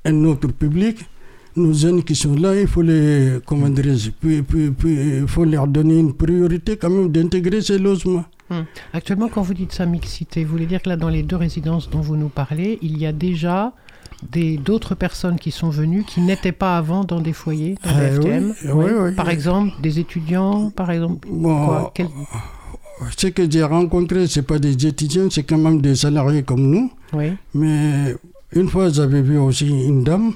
un autre public, nos jeunes qui sont là, il faut les, comment puis, puis, il faut leur donner une priorité quand même d'intégrer ces logements. Hmm. Actuellement, quand vous dites ça, mixité, vous voulez dire que là, dans les deux résidences dont vous nous parlez, il y a déjà d'autres personnes qui sont venues qui n'étaient pas avant dans des foyers, dans des Ah, oui, FTM oui, oui. Par exemple, des étudiants, par exemple Bon, quoi, quel- ce que j'ai rencontré, ce pas des étudiants, c'est quand même des salariés comme nous. Oui, Mais une fois, j'avais vu aussi une dame.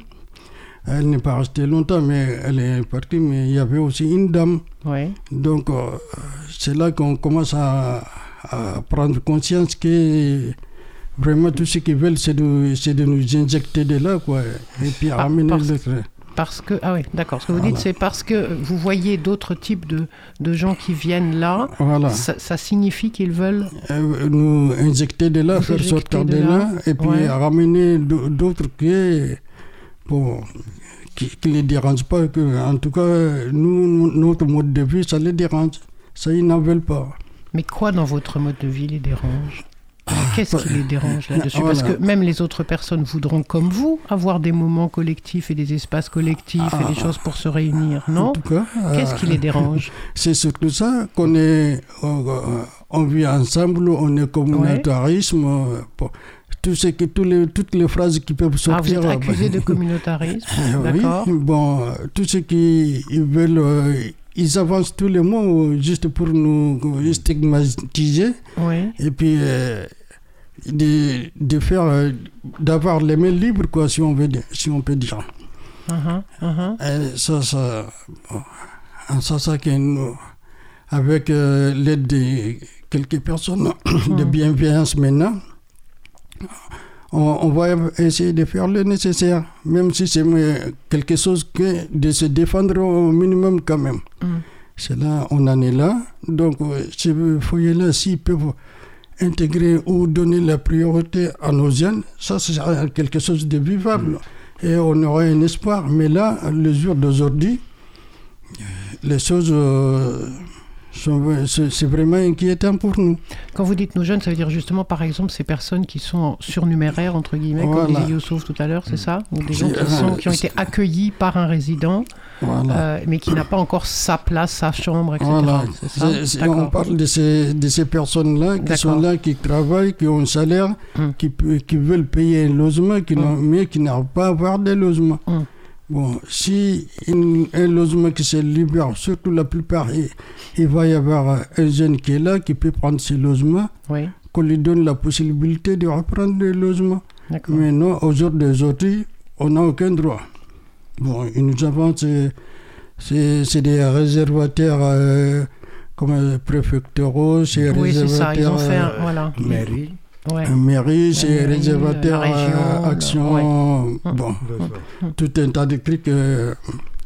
Elle n'est pas restée longtemps, mais elle est partie. Mais il y avait aussi une dame. oui. Donc, euh, c'est là qu'on commence à, à prendre conscience que vraiment tout ce qu'ils veulent, c'est de, c'est de nous injecter de là, quoi. Et puis Ah, ramener parce- que, ah oui, d'accord. Ce que vous dites, c'est parce que vous voyez d'autres types de, de gens qui viennent là. Voilà. Ça, ça signifie qu'ils veulent. Euh, nous injecter de là, Nous faire sortir de de là, là, et puis ouais. ramener d'au- d'autres qui, bon, qui ne les dérangent pas. Que, en tout cas, nous, notre mode de vie, ça les dérange. Ça, ils n'en veulent pas. Mais quoi dans votre mode de vie les dérange? Qu'est-ce qui les dérange là-dessus? Voilà. Parce que même les autres personnes voudront, comme vous, avoir des moments collectifs et des espaces collectifs et des choses pour se réunir, non? En tout cas, Qu'est-ce euh, qui les dérange? *laughs* c'est surtout ça qu'on est, on, on vit ensemble, on est communautarisme. euh, tout ce que, les, toutes les phrases qui peuvent Ah, vous sortir. êtes euh, accusé bah, de *laughs* communautarisme, Euh, *laughs* oui, d'accord? bon, euh, tout ce qu'ils ils veulent, euh, ils avancent tous les mots euh, juste pour nous euh, stigmatiser Oui, et puis euh, de, de faire, euh, d'avoir les mains libres, quoi, si on, veut, si on peut dire. uhum. Et ça, ça, ça, ça que nous, avec euh, l'aide de quelques personnes *coughs* de bienveillance maintenant, on, on va essayer de faire le nécessaire, même si c'est euh, quelque chose que de se défendre au minimum quand même. Mm. C'est là, on en est là. Donc, euh, ces foyers-là, s'ils peuvent intégrer ou donner la priorité à nos jeunes, ça, c'est quelque chose de vivable. Et on aurait un espoir. Mais là, le jour d'aujourd'hui, euh, les choses, euh, c'est vraiment inquiétant pour nous. Quand vous dites nos jeunes, ça veut dire justement, par exemple, ces personnes qui sont surnuméraires, entre guillemets, comme disait Youssouf tout à l'heure, c'est ça Ou des gens qui, sont, qui ont été accueillis par un résident, Voilà. euh, mais qui n'a pas encore sa place, sa chambre, etc. Voilà. Ça on parle de ces, de ces personnes-là qui sont là, qui travaillent, qui ont un salaire, Hum. qui, qui veulent payer un logement, qui n'ont- mais qui n'arrivent pas à avoir des logements. Hum. Bon, si une- un logement qui se libère, surtout la plupart, il, il va y avoir un jeune qui est là, qui peut prendre ce logement, Oui, qu'on lui donne la possibilité de reprendre le logement. d'accord. Mais non, au jour d'aujourd'hui, on n'a aucun droit. Bon, ils nous avancent, c'est- c'est c'est des réservataires euh, comme euh, préfectoraux, c'est Oui, c'est ça, ils ont fait un... réservataires Voilà. Mairie. Ouais. euh, mairie, c'est réservataire région, euh, action, ouais. bon, tout un tas de trucs. euh,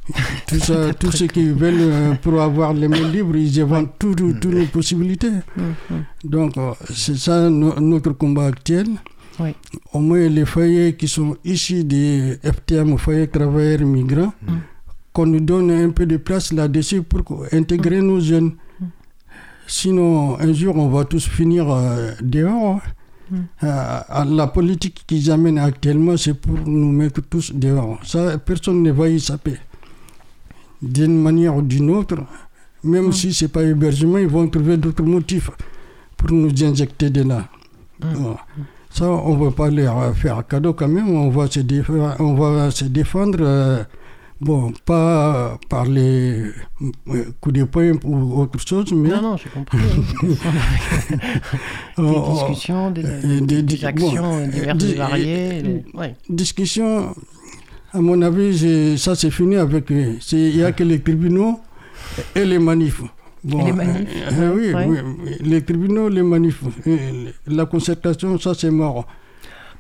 *laughs* tout ça, tous ceux qui veulent euh, pour avoir les mains libres, ils vendent tout- tout- toutes les possibilités. Hum, hum. Donc, euh, c'est ça no- notre combat actuel. Oui. Au moins, les foyers qui sont issus des FTM, foyers travailleurs migrants, Mm. qu'on nous donne un peu de place là-dessus pour intégrer nos jeunes. Mm. Sinon, un jour, on va tous finir euh, dehors. Euh, la politique qu'ils amènent actuellement, c'est pour nous mettre tous dehors. Ça, personne ne va y saper. D'une manière ou d'une autre, même Mm. si ce n'est pas hébergement, ils vont trouver d'autres motifs pour nous injecter de là. Mm. Ça, on ne va pas leur faire cadeau quand même, on va se défendre, on va se défendre euh, bon, pas par les euh, coups de poing ou autre chose, mais Non, non, j'ai compris. *laughs* des on- discussions, des, euh, des- des des- actions bon, diverses et variées. les- ouais. discussion, à mon avis, ça c'est fini avec Il n'y a que les tribunaux et les manifs. Bon, Et les manifs, euh, oui, ouais. oui, oui, les tribunaux, les manifs. La concertation, ça c'est mort.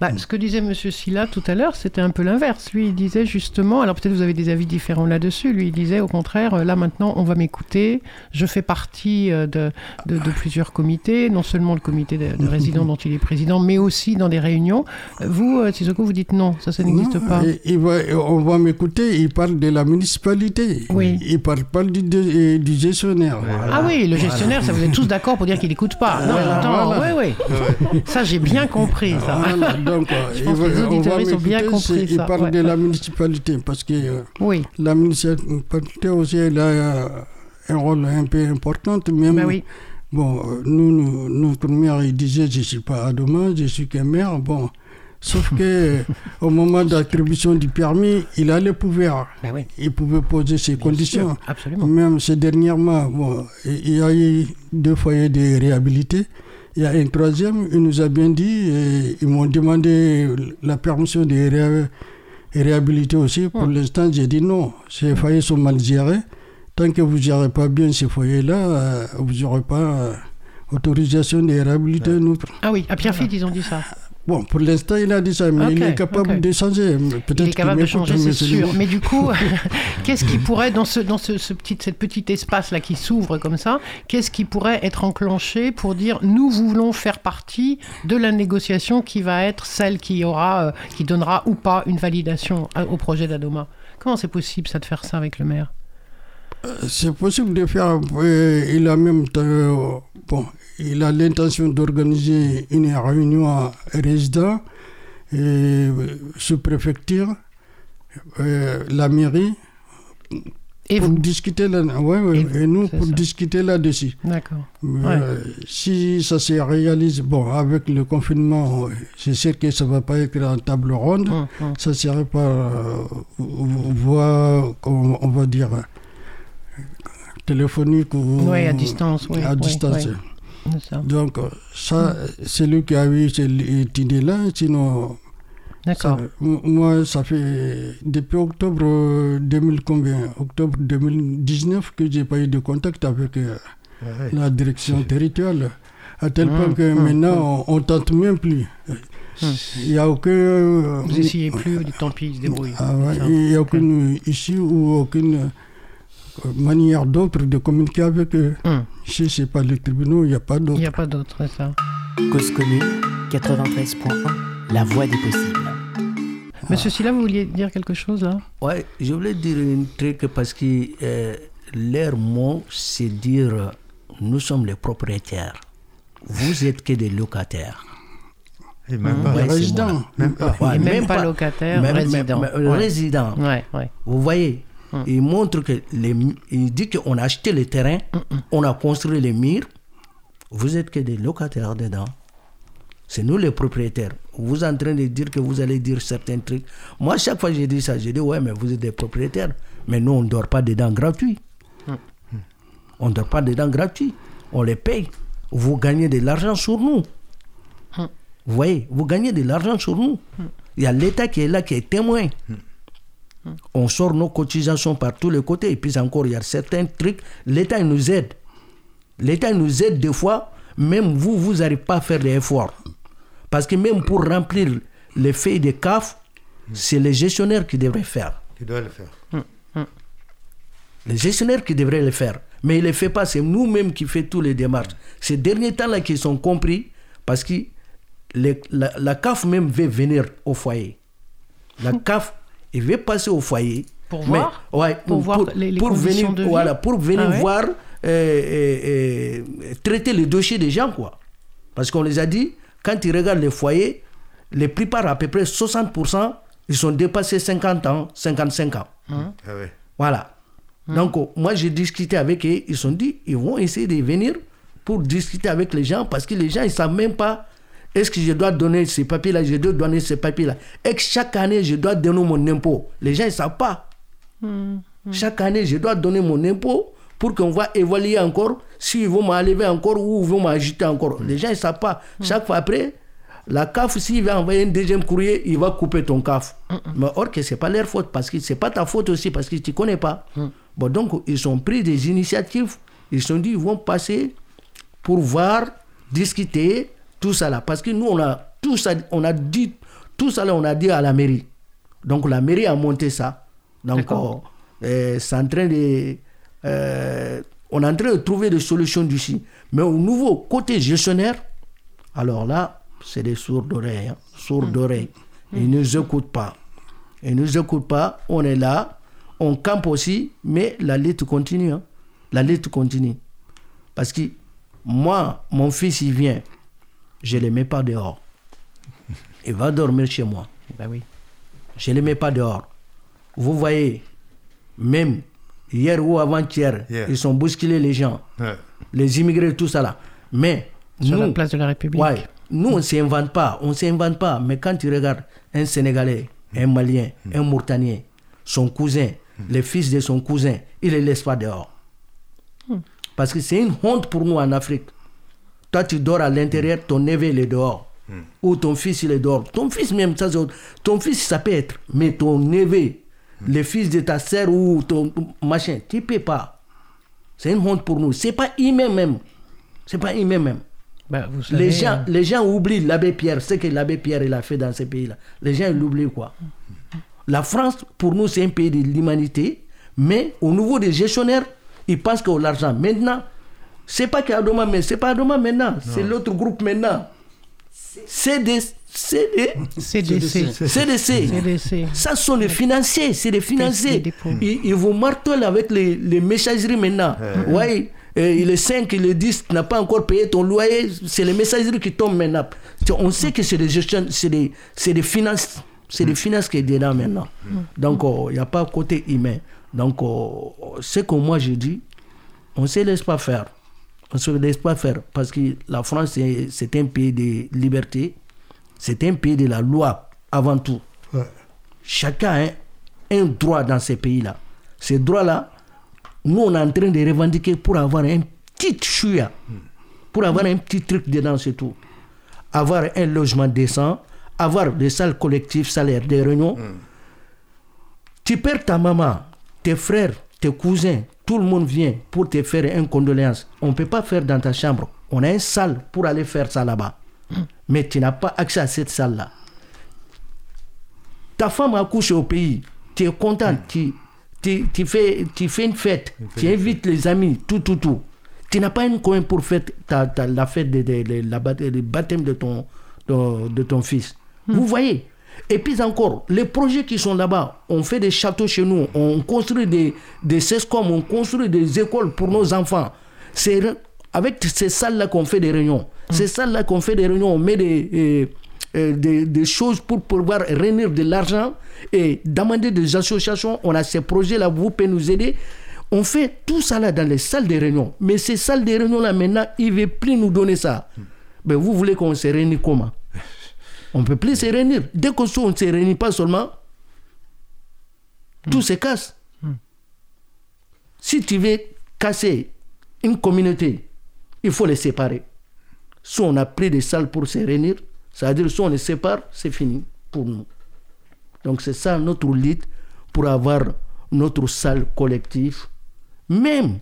Bah, ce que disait M. Silla tout à l'heure, c'était un peu l'inverse. Lui, il disait justement, alors peut-être vous avez des avis différents là-dessus, lui, il disait au contraire, euh, là maintenant, on va m'écouter, je fais partie euh, de, de, de plusieurs comités, non seulement le comité de, de résidents dont il est président, mais aussi dans des réunions. Euh, Vous, Sissoko, vous dites non, ça, ça n'existe pas. et- il va- on va m'écouter, il parle de la municipalité. Oui. Il ne parle pas du, du- du gestionnaire. Ah oui, le gestionnaire, ça vous êtes tous d'accord pour dire qu'il n'écoute pas. Non, Voilà, voilà. oui, oui. Ça, j'ai bien compris, ça. Donc, Je il pense va- que les on va auditeurs, ils ont bien m'écouter, compris c'est- Il ça, parle ouais, de la municipalité parce que euh, Oui, la municipalité aussi, elle a euh, un rôle un peu important. Même, oui. Bon, euh, nous, nous, notre maire, il disait Je ne suis pas à demain, je suis qu'un maire. Bon, sauf que *laughs* au moment d'attribution du permis, il a le pouvoir. Oui. Il pouvait poser ses conditions. Sûr, absolument. Même ces dernièrement, bon, il y a eu deux foyers de réhabilité. Il y a un troisième, il nous a bien dit, et ils m'ont demandé la permission de ré- réhabiliter aussi. Pour l'instant, j'ai dit non, ces foyers sont mal gérés. Tant que vous ne gérez pas bien ces foyers-là, euh, vous n'aurez pas euh, autorisation de réhabiliter un autre. Ah oui, à Pierrefitte, ils ont dit ça. Bon, pour l'instant, il a dit ça, mais il est capable ok. de changer. Peut-être Il est capable de changer, c'est sûr. Mais du coup, *laughs* *laughs* qu'est-ce qui pourrait, dans ce, dans ce, ce petit, cette petit espace-là qui s'ouvre comme ça, qu'est-ce qui pourrait être enclenché pour dire nous voulons faire partie de la négociation qui va être celle qui aura, euh, qui donnera ou pas une validation à- au projet d'Adoma? Comment c'est possible ça de faire ça avec le maire? C'est possible de faire. euh, il a même. euh, bon, il a l'intention d'organiser une réunion à résidents, et, euh, sous-préfecture, euh, la mairie, Et pour vous discuter là. Ouais, ouais, Et nous, pour ça. discuter là-dessus. D'accord. Euh, Si ça se réalise, bon, avec le confinement, c'est sûr que ça ne va pas être en table ronde. Hum, hum. Ça serait pas euh, voie, on, on va dire, téléphonique ou Oui, à distance. Oui, à oui, distance. oui, ça. Donc, euh, ça, c'est lui qui a eu cette idée-là. Sinon, D'accord. moi, ça fait depuis octobre euh, 2000 combien? Octobre 2019 que j'ai pas eu de contact avec euh, la direction territoriale. À tel Hum, point que hum, maintenant, on, on tente même plus. Hum. Il n'y a aucun. euh, Vous essayez plus, tant pis, ils se débrouillent. ah ouais, il n'y a aucune issue ou aucune euh, manière d'autre de communiquer avec eux. Hum. Si ce n'est pas les tribunaux, il n'y a pas Il d'autre. n'y a pas d'autre, c'est ça. Cause commune 93.1, la voix des possibles. Monsieur Silla, vous vouliez dire quelque chose là? Ouais, je voulais dire un truc parce que euh, leur mot, c'est dire nous sommes les propriétaires. Vous êtes que des locataires. Et même pas. Ouais, c'est résident. moi. Même pas. Ouais, Et même pas locataire, même- résident. même- même Ouais. Résident. Ouais, ouais. Vous voyez, Hum. il montre que les, il dit qu'on a acheté le terrain, on a construit les murs. Vous êtes que des locataires dedans. C'est nous les propriétaires. Vous êtes en train de dire que vous allez dire certains trucs. Moi, chaque fois que j'ai dit ça, j'ai dit ouais, mais vous êtes des propriétaires. Mais nous, on ne dort pas dedans gratuit. On ne dort pas dedans gratuit. On les paye. Vous gagnez de l'argent sur nous. Vous voyez, vous gagnez de l'argent sur nous. Il y a l'État qui est là, qui est témoin. On sort nos cotisations par tous les côtés. Et puis encore, il y a certains trucs. L'État il nous aide. L'État il nous aide des fois. Même vous, vous n'arrivez pas à faire des efforts. Parce que même pour remplir les feuilles de CAF, c'est les gestionnaires qui devraient faire. Tu dois le faire. Les gestionnaires qui devraient le faire. Mais ils ne le font pas, c'est nous-mêmes qui faisons tous les démarches. Ces derniers temps-là qui sont compris, parce que les- la, la CAF même veut venir au foyer. La CAF, il veut passer au foyer. Pour mais- voir ouais, Pour voir les- les conditions venir, de vie Voilà, pour venir Ah ouais voir, euh, euh, euh, traiter les dossiers des gens, quoi. Parce qu'on les a dit, quand ils regardent les foyers, les plupart, à peu près 60%, ils sont dépassés 50 ans, 55 ans. Ah ouais. Voilà. Donc, euh, moi, j'ai discuté avec eux. Ils sont dit, ils vont essayer de venir pour discuter avec les gens parce que les gens, ils ne savent même pas est-ce que je dois donner ces papiers-là, je dois donner ces papiers-là. Et que chaque année, je dois donner mon impôt. Les gens, ne savent pas. Chaque année, je dois donner mon impôt pour qu'on va évaluer encore s'ils vont m'enlever encore ou ils vont m'ajouter encore. Les gens, ne savent pas. Chaque fois après, la CAF, s'il va envoyer un deuxième courrier, il va couper ton CAF. Mais or que ce n'est pas leur faute, parce que ce n'est pas ta faute aussi, parce que tu ne connais pas. Bon, donc, ils ont pris des initiatives. Ils se sont dit, ils vont passer pour voir, discuter, tout ça là. Parce que nous, on a tout ça, on a dit, tout ça là, on a dit à la mairie. Donc, la mairie a monté ça. Donc, euh, c'est en train de. euh, on est en train de trouver des solutions d'ici. Mais au nouveau côté gestionnaire, alors là, c'est des sourds d'oreilles. hein, sourds d'oreilles. Ils ne nous écoutent pas. Ils ne nous écoutent pas. On est là. On campe aussi. Mais la lutte continue. hein. La lutte continue. Parce que moi, mon fils, il vient. Je ne le mets pas dehors. Il va dormir chez moi. Bah oui. Je ne le mets pas dehors. Vous voyez, même hier ou avant-hier, Hier. ils sont bousculés les gens, les immigrés, tout ça là. Mais Sur nous, la place de la République. ouais, nous, on ne s'invente pas. On ne s'invente pas. Mais quand tu regardes un Sénégalais, un Malien, un Mauritanien, son cousin, le fils de son cousin, il ne les laisse pas dehors. Parce que c'est une honte pour nous en Afrique. Toi, tu dors à l'intérieur, ton neveu, il est dehors. Ou ton fils, il est dehors. Ton fils même, ça, ton fils, ça peut être. Mais ton neveu, le fils de ta sœur ou ton machin, tu ne peux pas. C'est une honte pour nous. C'est pas humain même. C'est pas humain même. Bah, vous savez, Les gens, euh, les gens oublient l'abbé Pierre, ce que l'abbé Pierre il a fait dans ces pays-là. Les gens l'oublient quoi. La France, pour nous, c'est un pays de l'humanité, mais au niveau des gestionnaires, ils pensent que l'argent, maintenant, c'est pas qu'Adoma, mais c'est pas Adoma maintenant, c'est l'autre groupe maintenant. CDC. CDC. CDC. Ça ce sont les financiers, c'est Caisse financiers. Ils, ils vous martelent avec les, les messageries maintenant. Ouais, euh, il est 5, il est 10, tu n'as pas encore payé ton loyer, c'est les messageries qui tombent maintenant. On sait que c'est des gestions, c'est des, c'est des finances, c'est des finances qui est dedans maintenant. Donc, euh, il n'y a pas côté humain. Donc, euh, ce que moi je dis, on ne se laisse pas faire. On ne se laisse pas faire parce que la France, c'est un pays de liberté, c'est un pays de la loi avant tout. Ouais. Chacun a un, droit dans ces pays-là. Ces droits-là, nous, on est en train de revendiquer pour avoir un petit chouïa, pour avoir un petit truc dedans, c'est tout. Avoir un logement décent, avoir des salles collectives, salaires, des réunions. Tu perds ta maman, tes frères, tes cousins, tout le monde vient pour te faire une condoléance. On ne peut pas faire dans ta chambre. On a une salle pour aller faire ça là-bas. Mais tu n'as pas accès à cette salle-là. Ta femme a couché au pays, tu es content, tu, tu, tu fais, tu fais une fête, tu invites les amis, tout, tout, tout. Tu n'as pas un coin pour faire ta, ta- la fête de, de- de- la le baptême de ton, de, de ton fils. Vous voyez Et puis encore, les projets qui sont là-bas, on fait des châteaux chez nous, on construit des, des CESCOM, on construit des écoles pour nos enfants. C'est avec ces salles-là qu'on fait des réunions. Ces salles-là qu'on fait des réunions, on met des, euh, euh, des, des choses pour pouvoir réunir de l'argent et demander des associations. On a ces projets-là, vous pouvez nous aider. On fait tout ça là dans les salles de réunion. Mais ces salles de réunion-là, maintenant, ils ne veulent plus nous donner ça. Mais vous voulez qu'on se réunisse comment? On ne peut plus se réunir. Dès qu'on on ne se réunit pas seulement, tout se casse. Si tu veux casser une communauté, il faut les séparer. Soit on a pris des salles pour se réunir, c'est-à-dire soit on les sépare, c'est fini pour nous. Donc c'est ça notre lutte pour avoir notre salle collective. Même,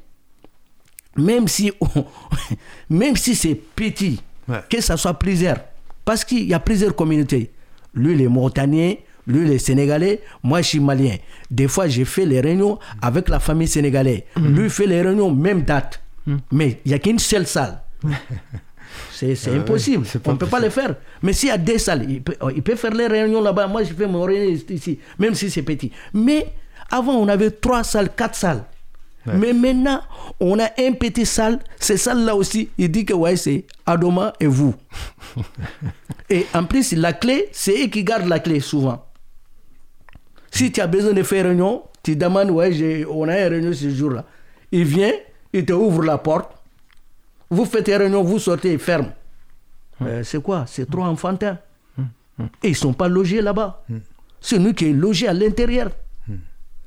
même si, on- *laughs* même si c'est petit, Ouais. que ça soit plusieurs. Parce qu'il y a plusieurs communautés. Lui, les Mauritaniens, lui, les Sénégalais, moi, je suis malien. Des fois, j'ai fait les réunions avec la famille sénégalaise. Lui fait les réunions, même date. Mais il n'y a qu'une seule salle. *laughs* C'est ouais, impossible. On ne peut pas le faire. Mais s'il y a des salles, il peut, il peut faire les réunions là-bas. Moi, je fais mon réunion ici, même si c'est petit. Mais avant, on avait trois salles, quatre salles. Mais maintenant, on a un petit salle. Ces salles-là aussi, il dit que ouais, c'est Adoma et vous. *laughs* et en plus, la clé, c'est eux qui gardent la clé souvent. Si tu as besoin de faire réunion, tu demandes, ouais, on a une réunion ce jour-là. Il vient, il te ouvre la porte. Vous faites une réunion, vous sortez, il ferme. Euh, c'est quoi? C'est trop enfantin. Et ils ne sont pas logés là-bas. C'est nous qui est logés à l'intérieur.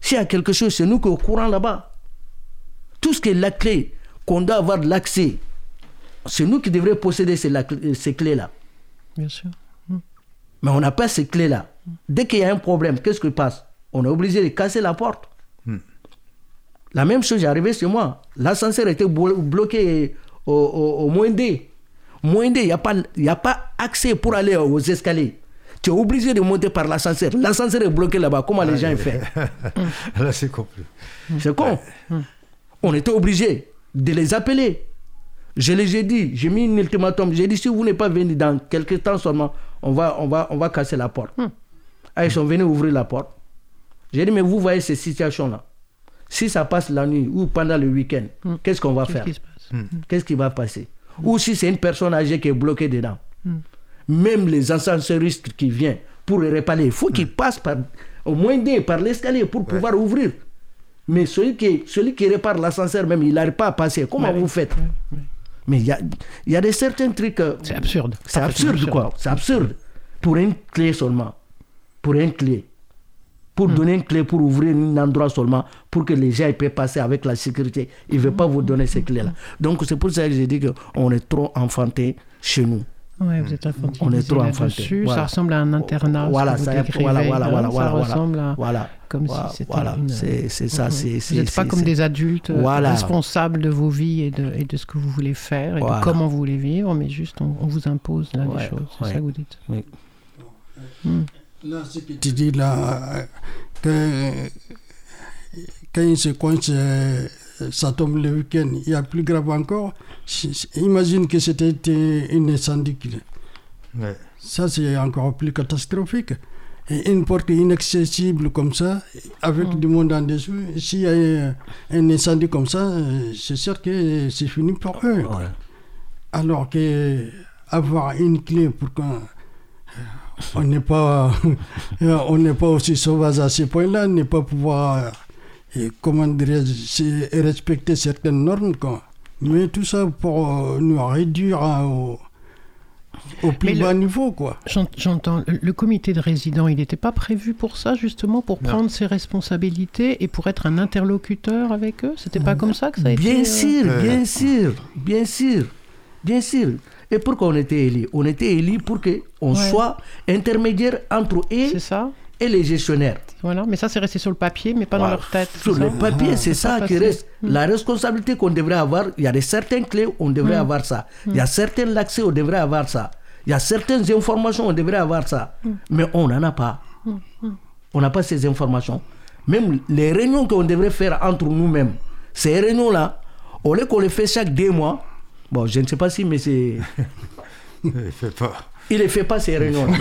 S'il y a quelque chose, c'est nous qui est au courant là-bas. Tout ce qui est la clé, qu'on doit avoir l'accès, c'est nous qui devrions posséder ces, clés-là. Bien sûr. Mais on n'a pas ces clés-là. Dès qu'il y a un problème, qu'est-ce qui passe? On est obligé de casser la porte. La même chose est arrivée chez moi. L'ascenseur était blo- bloqué au. Moins D, il n'y a, pas- il y a pas accès pour aller aux escaliers. Tu es obligé de monter par l'ascenseur. L'ascenseur est bloqué là-bas. Comment les gens font? *laughs* Là, c'est compris. C'est con. On était obligé de les appeler. Je les ai dit, j'ai mis un ultimatum. J'ai dit, si vous n'êtes pas venu dans quelques temps seulement, on va, on va, on va casser la porte. Ah, ils sont venus ouvrir la porte. J'ai dit, mais vous voyez ces situations-là. Si ça passe la nuit ou pendant le week-end, qu'est-ce qu'on va Qu'est-ce faire qui se passe? Qu'est-ce qui va passer? Ou si c'est une personne âgée qui est bloquée dedans. Même les ascensoristes qui viennent pour les réparer, il faut qu'ils passent par, au moins par l'escalier pour pouvoir ouvrir. Mais celui qui, celui qui répare l'ascenseur même, il n'arrive pas à passer. Comment vous faites? Mais il y a, il y a des certains trucs... euh, C'est absurde. c'est absurde, quoi. C'est absurde. Pour une clé seulement. Pour une clé. Pour donner une clé pour ouvrir un endroit seulement, pour que les gens peuvent passer avec la sécurité. Ils ne veulent pas vous donner ces clés-là. Donc c'est pour ça que j'ai dit qu'on est trop enfanté chez nous. Ouais, vous êtes infantilisé On est trop enfanté. Ça Voilà. ressemble à un internat. Voilà, ça, décrivez, voilà, voilà, hein, voilà, ça voilà, ressemble à voilà. comme Voilà, si c'était voilà. une. C'est c'est ça, Mhm. c'est... Vous n'êtes pas comme des adultes euh, Voilà. responsables de vos vies et de, et de ce que vous voulez faire et Voilà. de comment vous voulez vivre, mais juste on, on vous impose là Ouais, des choses. C'est ouais. ça que vous dites. Oui. Là, ce que tu dis là, euh, que quand il se coince, euh, ça tombe le week-end, il y a plus grave encore. Imagine que c'était euh, une incendie. Ouais. Ça, c'est encore plus catastrophique. Et une porte inaccessible comme ça, avec du monde en dessous, s'il y a un, incendie comme ça, euh, c'est sûr que c'est fini pour eux. Ouais. Alors que avoir une clé pour qu'on on n'est pas *laughs* on n'est pas aussi sauvage à ce point-là, ne pas pouvoir euh, comment dirais-je, c'est respecter certaines normes quoi. Mais tout ça pour euh, nous réduire à- au, au plus Mais le- bas niveau quoi. J'ent- J'entends, le, comité de résidents, il n'était pas prévu pour ça, justement, pour Non. prendre ses responsabilités et pour être un interlocuteur avec eux? C'était pas comme ça que ça a été Bien euh, sûr, Euh. bien sûr, bien sûr, bien sûr. Et pourquoi on était élus On était élus pour qu'on Ouais. soit intermédiaire entre eux C'est ça et les gestionnaires. Voilà, mais ça c'est resté sur le papier, mais pas dans leur tête. Sur le ça papier, c'est ça qui reste. La responsabilité qu'on devrait avoir, il y a des certaines clés, on devrait avoir ça. Il y a certains accès, on devrait avoir ça. Il y a certaines informations, on devrait avoir ça. Mais on n'en a pas. On n'a pas ces informations. Même les réunions qu'on devrait faire entre nous-mêmes, ces réunions-là, au lieu qu'on les fait chaque deux mois, bon, je ne sais pas si, mais c'est. *laughs* Il fait pas. Il ne fait pas ces réunions-là.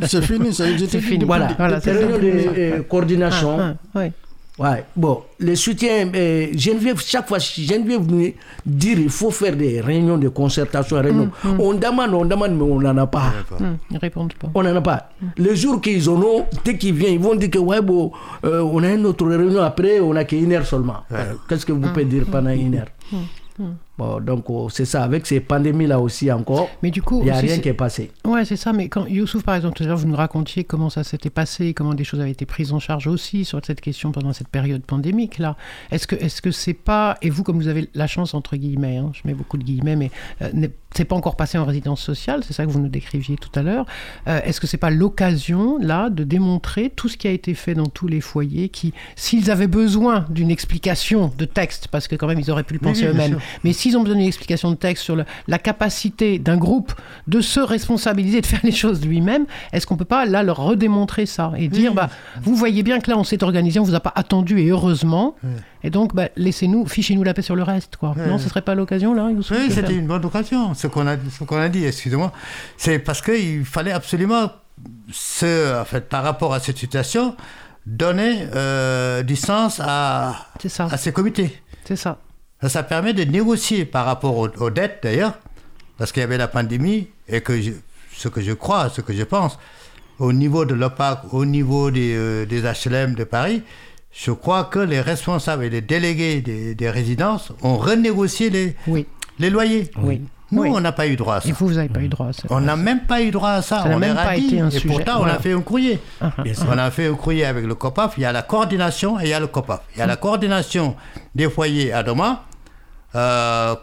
*laughs* C'est fini, ça. C'est fini. voilà, Voilà, les c'est réunions de euh, coordination. Ah, ah, ouais. Ouais, bon, le soutien, euh, Geneviève, chaque fois, Geneviève nous dit il faut faire des réunions de concertation. réunions. On demande, on demande, mais on n'en a pas. Hum, ils répondent pas. On n'en a pas. Le jour qu'ils en ont, dès qu'ils viennent, ils vont dire que ouais, bon, euh, on a une autre réunion après, on n'a qu'une heure seulement. Qu'est-ce que vous pouvez dire pendant une heure? Bon, donc oh, c'est ça, avec ces pandémies-là aussi encore, Mais du coup, il n'y a rien c'est- qui est passé. Ouais, c'est ça. Mais quand Youssouf, par exemple, tout à l'heure, vous nous racontiez comment ça s'était passé, comment des choses avaient été prises en charge aussi sur cette question pendant cette période pandémique là. Est-ce que, est-ce que c'est pas et vous, comme vous avez la chance entre guillemets, hein, je mets beaucoup de guillemets, mais euh, n'est- c'est pas encore passé en résidence sociale, c'est ça que vous nous décriviez tout à l'heure. Euh, est-ce que c'est pas l'occasion là de démontrer tout ce qui a été fait dans tous les foyers qui, s'ils avaient besoin d'une explication de texte, parce que quand même ils auraient pu le Oui, penser oui, eux-mêmes, sûr. mais s'ils ont besoin d'une explication de texte sur le- la capacité d'un groupe de se responsabiliser, de faire les choses lui-même, est-ce qu'on peut pas là leur redémontrer ça et dire, bah, vous voyez bien que là on s'est organisé, on vous a pas attendu et heureusement, et donc bah, laissez-nous, fichez-nous la paix sur le reste, quoi. Non, ce serait pas l'occasion là Oui, c'était une bonne occasion, ce qu'on a, ce qu'on a dit, excusez-moi. C'est parce qu'il fallait absolument, ce, en fait, par rapport à cette situation, donner euh, du sens à, à ces comités. c'est ça. Ça, ça permet de négocier par rapport aux, aux dettes, d'ailleurs, parce qu'il y avait la pandémie, et que je- ce que je crois, ce que je pense, au niveau de l'OPAC, au niveau des, euh, des HLM de Paris, je crois que les responsables et les délégués des, des résidences ont renégocié les, Oui, les loyers. oui. Nous, Oui. on n'a pas eu droit à ça. Et vous, vous n'avez pas eu droit à ça. On n'a même pas eu droit à ça. On même pas été un et sujet. pourtant, on a fait un courrier. Ah, ah. On a fait un courrier avec le COPAF. Il y a la coordination et il y a le COPAF. Il y a la coordination des foyers à Doma, euh.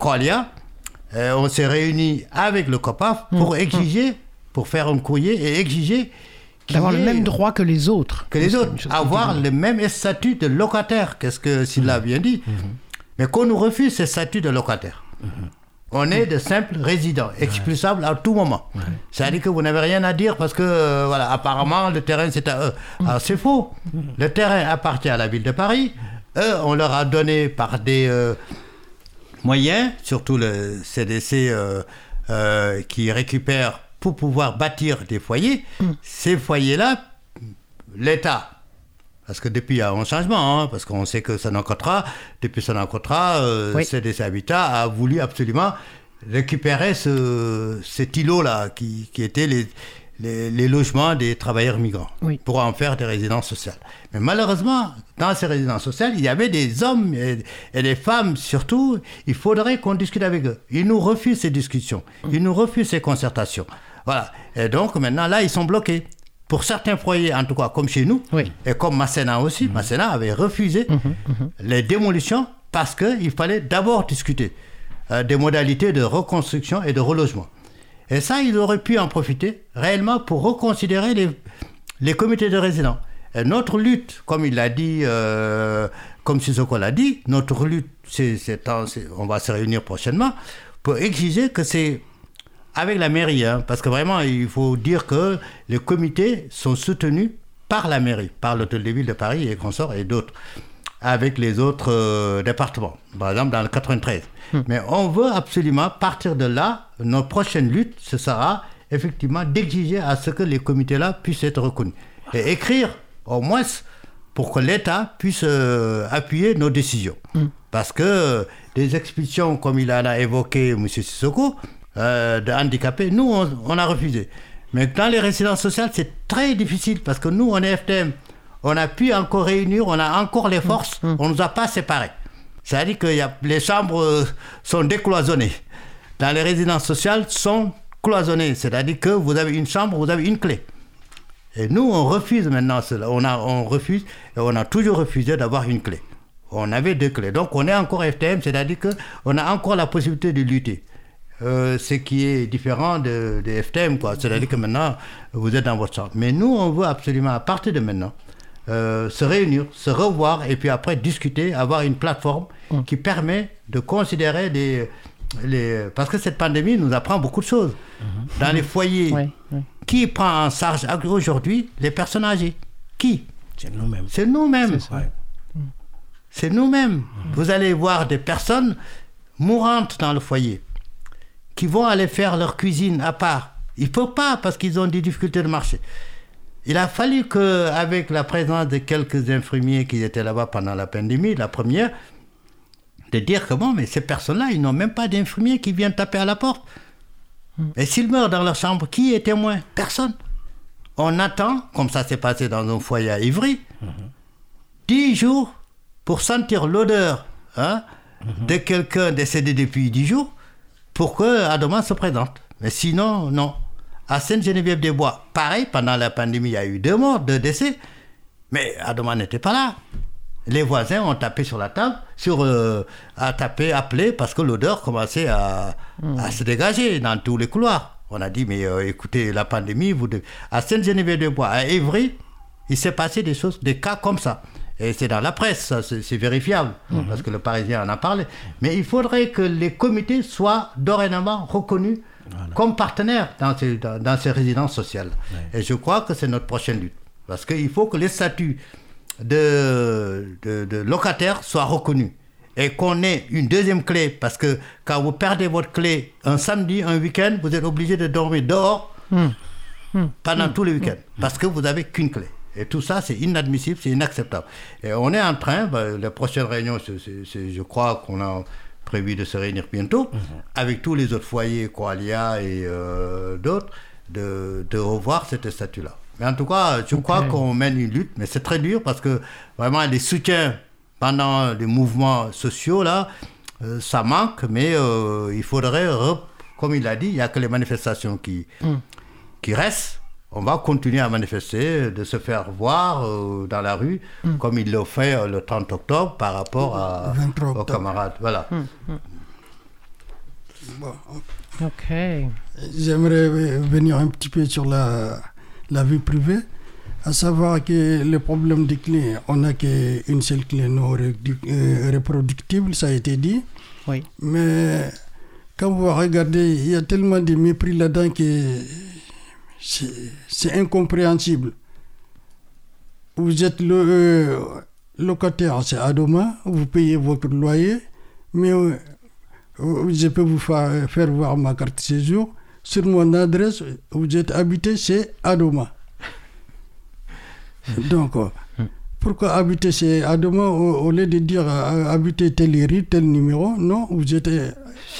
Euh, on s'est réunis avec le COPAF Hum, pour exiger, pour faire un courrier et exiger D'avoir le même droit que les autres. que les autres, avoir le même statut de locataire. Qu'est-ce que Silla a bien dit Mais qu'on nous refuse ce statut de locataire. On est de simples résidents, expulsables à tout moment. C'est-à-dire que vous n'avez rien à dire parce que, euh, voilà, apparemment, le terrain, c'est à eux. Alors, c'est faux. Le terrain appartient à la ville de Paris. Eux, on leur a donné par des euh, moyens, surtout le CDC euh, euh, qui récupère pour pouvoir bâtir des foyers. Ces foyers-là, l'État, parce que depuis il y a un changement, hein, parce qu'on sait que ça contrat, depuis son contrat, euh, Oui. CDC Habitat a voulu absolument récupérer ce, cet îlot-là, qui, qui était les, les, les logements des travailleurs migrants, Oui. pour en faire des résidences sociales. Mais malheureusement, dans ces résidences sociales, il y avait des hommes et, et des femmes surtout, il faudrait qu'on discute avec eux. Ils nous refusent ces discussions, ils nous refusent ces concertations. Voilà. Et donc maintenant, là, ils sont bloqués. Pour certains foyers, en tout cas, comme chez nous, Oui. et comme Masséna aussi, Masséna avait refusé les démolitions parce qu'il fallait d'abord discuter euh, des modalités de reconstruction et de relogement. Et ça, ils auraient pu en profiter réellement pour reconsidérer les, les comités de résidents. Et notre lutte, comme il l'a dit, euh, comme Sissoko l'a dit, notre lutte, c'est, on va se réunir prochainement pour exiger que c'est avec la mairie, hein, parce que vraiment, il faut dire que les comités sont soutenus par la mairie, par l'Hôtel de Ville de Paris et consorts et d'autres, avec les autres euh, départements, par exemple dans le 93. Mais on veut absolument partir de là, notre prochaine lutte, ce sera effectivement d'exiger à ce que les comités-là puissent être reconnus. Et écrire, au moins, pour que l'État puisse euh, appuyer nos décisions. Parce que euh, des expulsions, comme il en a évoqué M. Sissoko, euh, de handicapés, nous, on, on a refusé. Mais dans les résidences sociales, c'est très difficile parce que nous, on est FTM. On a pu encore réunir, on a encore les forces, on ne nous a pas séparés. C'est-à-dire que y a, les chambres euh, sont décloisonnées. Dans les résidences sociales, sont cloisonnées. C'est-à-dire que vous avez une chambre, vous avez une clé. Et nous, on refuse maintenant cela. On, a, on refuse et on a toujours refusé d'avoir une clé. On avait deux clés. Donc on est encore FTM, c'est-à-dire qu'on a encore la possibilité de lutter. Euh, ce qui est différent de, de FTM, quoi. C'est-à-dire que maintenant, vous êtes dans votre chambre. Mais nous, on veut absolument, à partir de maintenant, euh, se réunir, se revoir et puis après discuter, avoir une plateforme qui permet de considérer les, les... Parce que cette pandémie nous apprend beaucoup de choses. Dans les foyers, Ouais, ouais. qui prend en charge aujourd'hui les personnes âgées? Qui? C'est nous-mêmes. C'est nous-mêmes. C'est nous-mêmes. Vous allez voir des personnes mourantes dans le foyer qui vont aller faire leur cuisine à part. Ils ne peuvent pas parce qu'ils ont des difficultés de marcher. Il a fallu que, avec la présence de quelques infirmiers qui étaient là-bas pendant la pandémie, la première, de dire que bon, mais ces personnes-là, ils n'ont même pas d'infirmiers qui viennent taper à la porte. Et s'ils meurent dans leur chambre, qui est témoin? Personne. On attend, comme ça s'est passé dans un foyer à Ivry, dix jours pour sentir l'odeur hein, de quelqu'un décédé depuis dix jours pour que Adama se présente. Mais sinon, non. À Sainte-Geneviève-des-Bois, pareil, pendant la pandémie, il y a eu deux morts, deux décès, mais Adama n'était pas là. Les voisins ont tapé sur la table, sur, euh, tapé, appelé, parce que l'odeur commençait à, à se dégager dans tous les couloirs. On a dit, mais euh, écoutez, la pandémie, vous devez... À Sainte-Geneviève-des-Bois, à Évry, il s'est passé des choses, des cas comme ça. Et c'est dans la presse, c'est vérifiable, parce que le Parisien en a parlé. Mais il faudrait que les comités soient dorénavant reconnus comme partenaires dans ces, dans, dans ces résidences sociales. Et je crois que c'est notre prochaine lutte. Parce qu'il faut que les statuts de, de, de locataires soient reconnus. Et qu'on ait une deuxième clé, parce que quand vous perdez votre clé un samedi, un week-end, vous êtes obligé de dormir dehors pendant tous les week-ends, parce que vous n'avez qu'une clé. Et tout ça, c'est inadmissible, c'est inacceptable. Et on est en train, réunions, c'est- c'est- c'est- je crois qu'on a prévu de se réunir bientôt, avec tous les autres foyers, Coalia et euh, d'autres, de, de revoir cette statut-là. Mais en tout cas, je crois qu'on mène une lutte, mais c'est très dur parce que vraiment les soutiens pendant les mouvements sociaux, là, euh, ça manque, mais euh, il faudrait, comme il a dit, il n'y a que les manifestations qui, qui restent. On va continuer à manifester, de se faire voir euh, dans la rue, comme il l'a fait euh, le 30 octobre par rapport à, 23 aux octobre. camarades. Voilà. Bon, Ok. J'aimerais venir un petit peu sur la, la vie privée, à savoir que le problème des clés, on n'a qu'une seule clé non euh, reproductible, ça a été dit. Oui. Mais quand vous regardez, il y a tellement de mépris là-dedans que c'est c'est incompréhensible. Vous êtes le euh, locataire, c'est Adoma, vous payez votre loyer, mais euh, je peux vous faire, faire voir ma carte de séjour. Sur mon adresse, vous êtes habité, c'est Adoma. Donc, euh, pourquoi habiter chez Adoma au, au lieu de dire euh, habiter tel rue, tel numéro? Non, vous êtes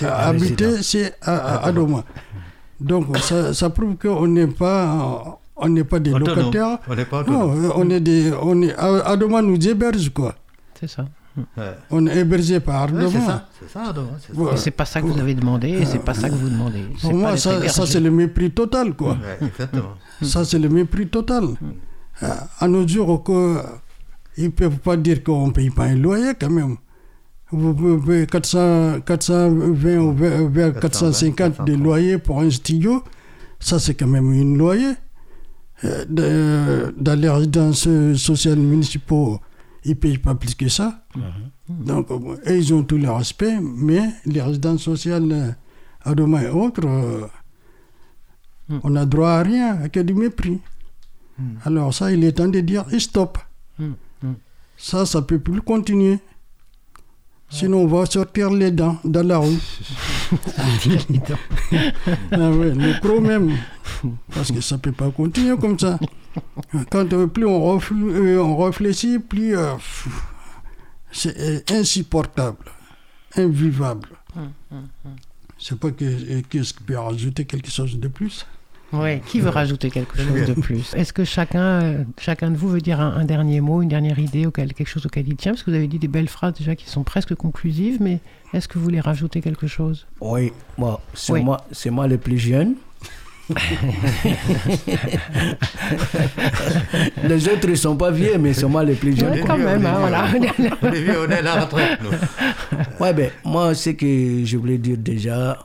habité euh, Adoma. Donc, *coughs* ça, ça prouve qu'on n'est pas, on n'est pas des Autonome. locataires. On n'est pas Non, autonome. on est des, on est, Adoma nous héberge, quoi. C'est ça. Ouais. On est hébergé par Ouais, Adoma. c'est ça, c'est ça, c'est ça. Voilà. Et c'est pas ça que vous avez demandé, et c'est pas ça que vous demandez. Pour moi, ça, ça hébergé. c'est le mépris total, quoi. Ouais, exactement. Ça, c'est le mépris total. À nos jours, ils ne peuvent pas dire qu'on ne paye pas un loyer, quand même. Vous pouvez 400, 420 ou vers- vers 450 de loyer pour un studio. Ça, c'est quand même un loyer. Euh, Dans les résidences sociales municipaux, ils ne payent pas plus que ça. Donc, euh, eux, ils ont tout le respect, mais les résidences sociales euh, à Doma et autres, euh, on n'a droit à rien, à que du mépris. Alors ça, il est temps de dire stop. Mm, mm. Ça, ça ne peut plus continuer. Sinon, on va sortir les dents dans la rue. *laughs* ah ouais, le gros même. Parce que ça ne peut pas continuer comme ça. Quand euh, plus on, refl- euh, on réfléchit, plus euh, c'est insupportable, invivable. Je sais pas que, qu'est-ce qui peut rajouter quelque chose de plus. Ouais, qui veut rajouter quelque chose de plus? Est-ce que chacun, euh, chacun de vous veut dire un, un dernier mot, une dernière idée, auquel, quelque chose auquel il tient? Parce que vous avez dit des belles phrases déjà qui sont presque conclusives, mais est-ce que vous voulez rajouter quelque chose? Oui, bon, c'est Oui. moi, c'est moi le plus jeune. *laughs* Les autres ne sont pas vieux, mais c'est moi le plus jeune. Ouais, quand même, hein, voilà. On est vieux, on est à la retraite, nous. *laughs* Ouais, ben, moi, ce que je voulais dire déjà,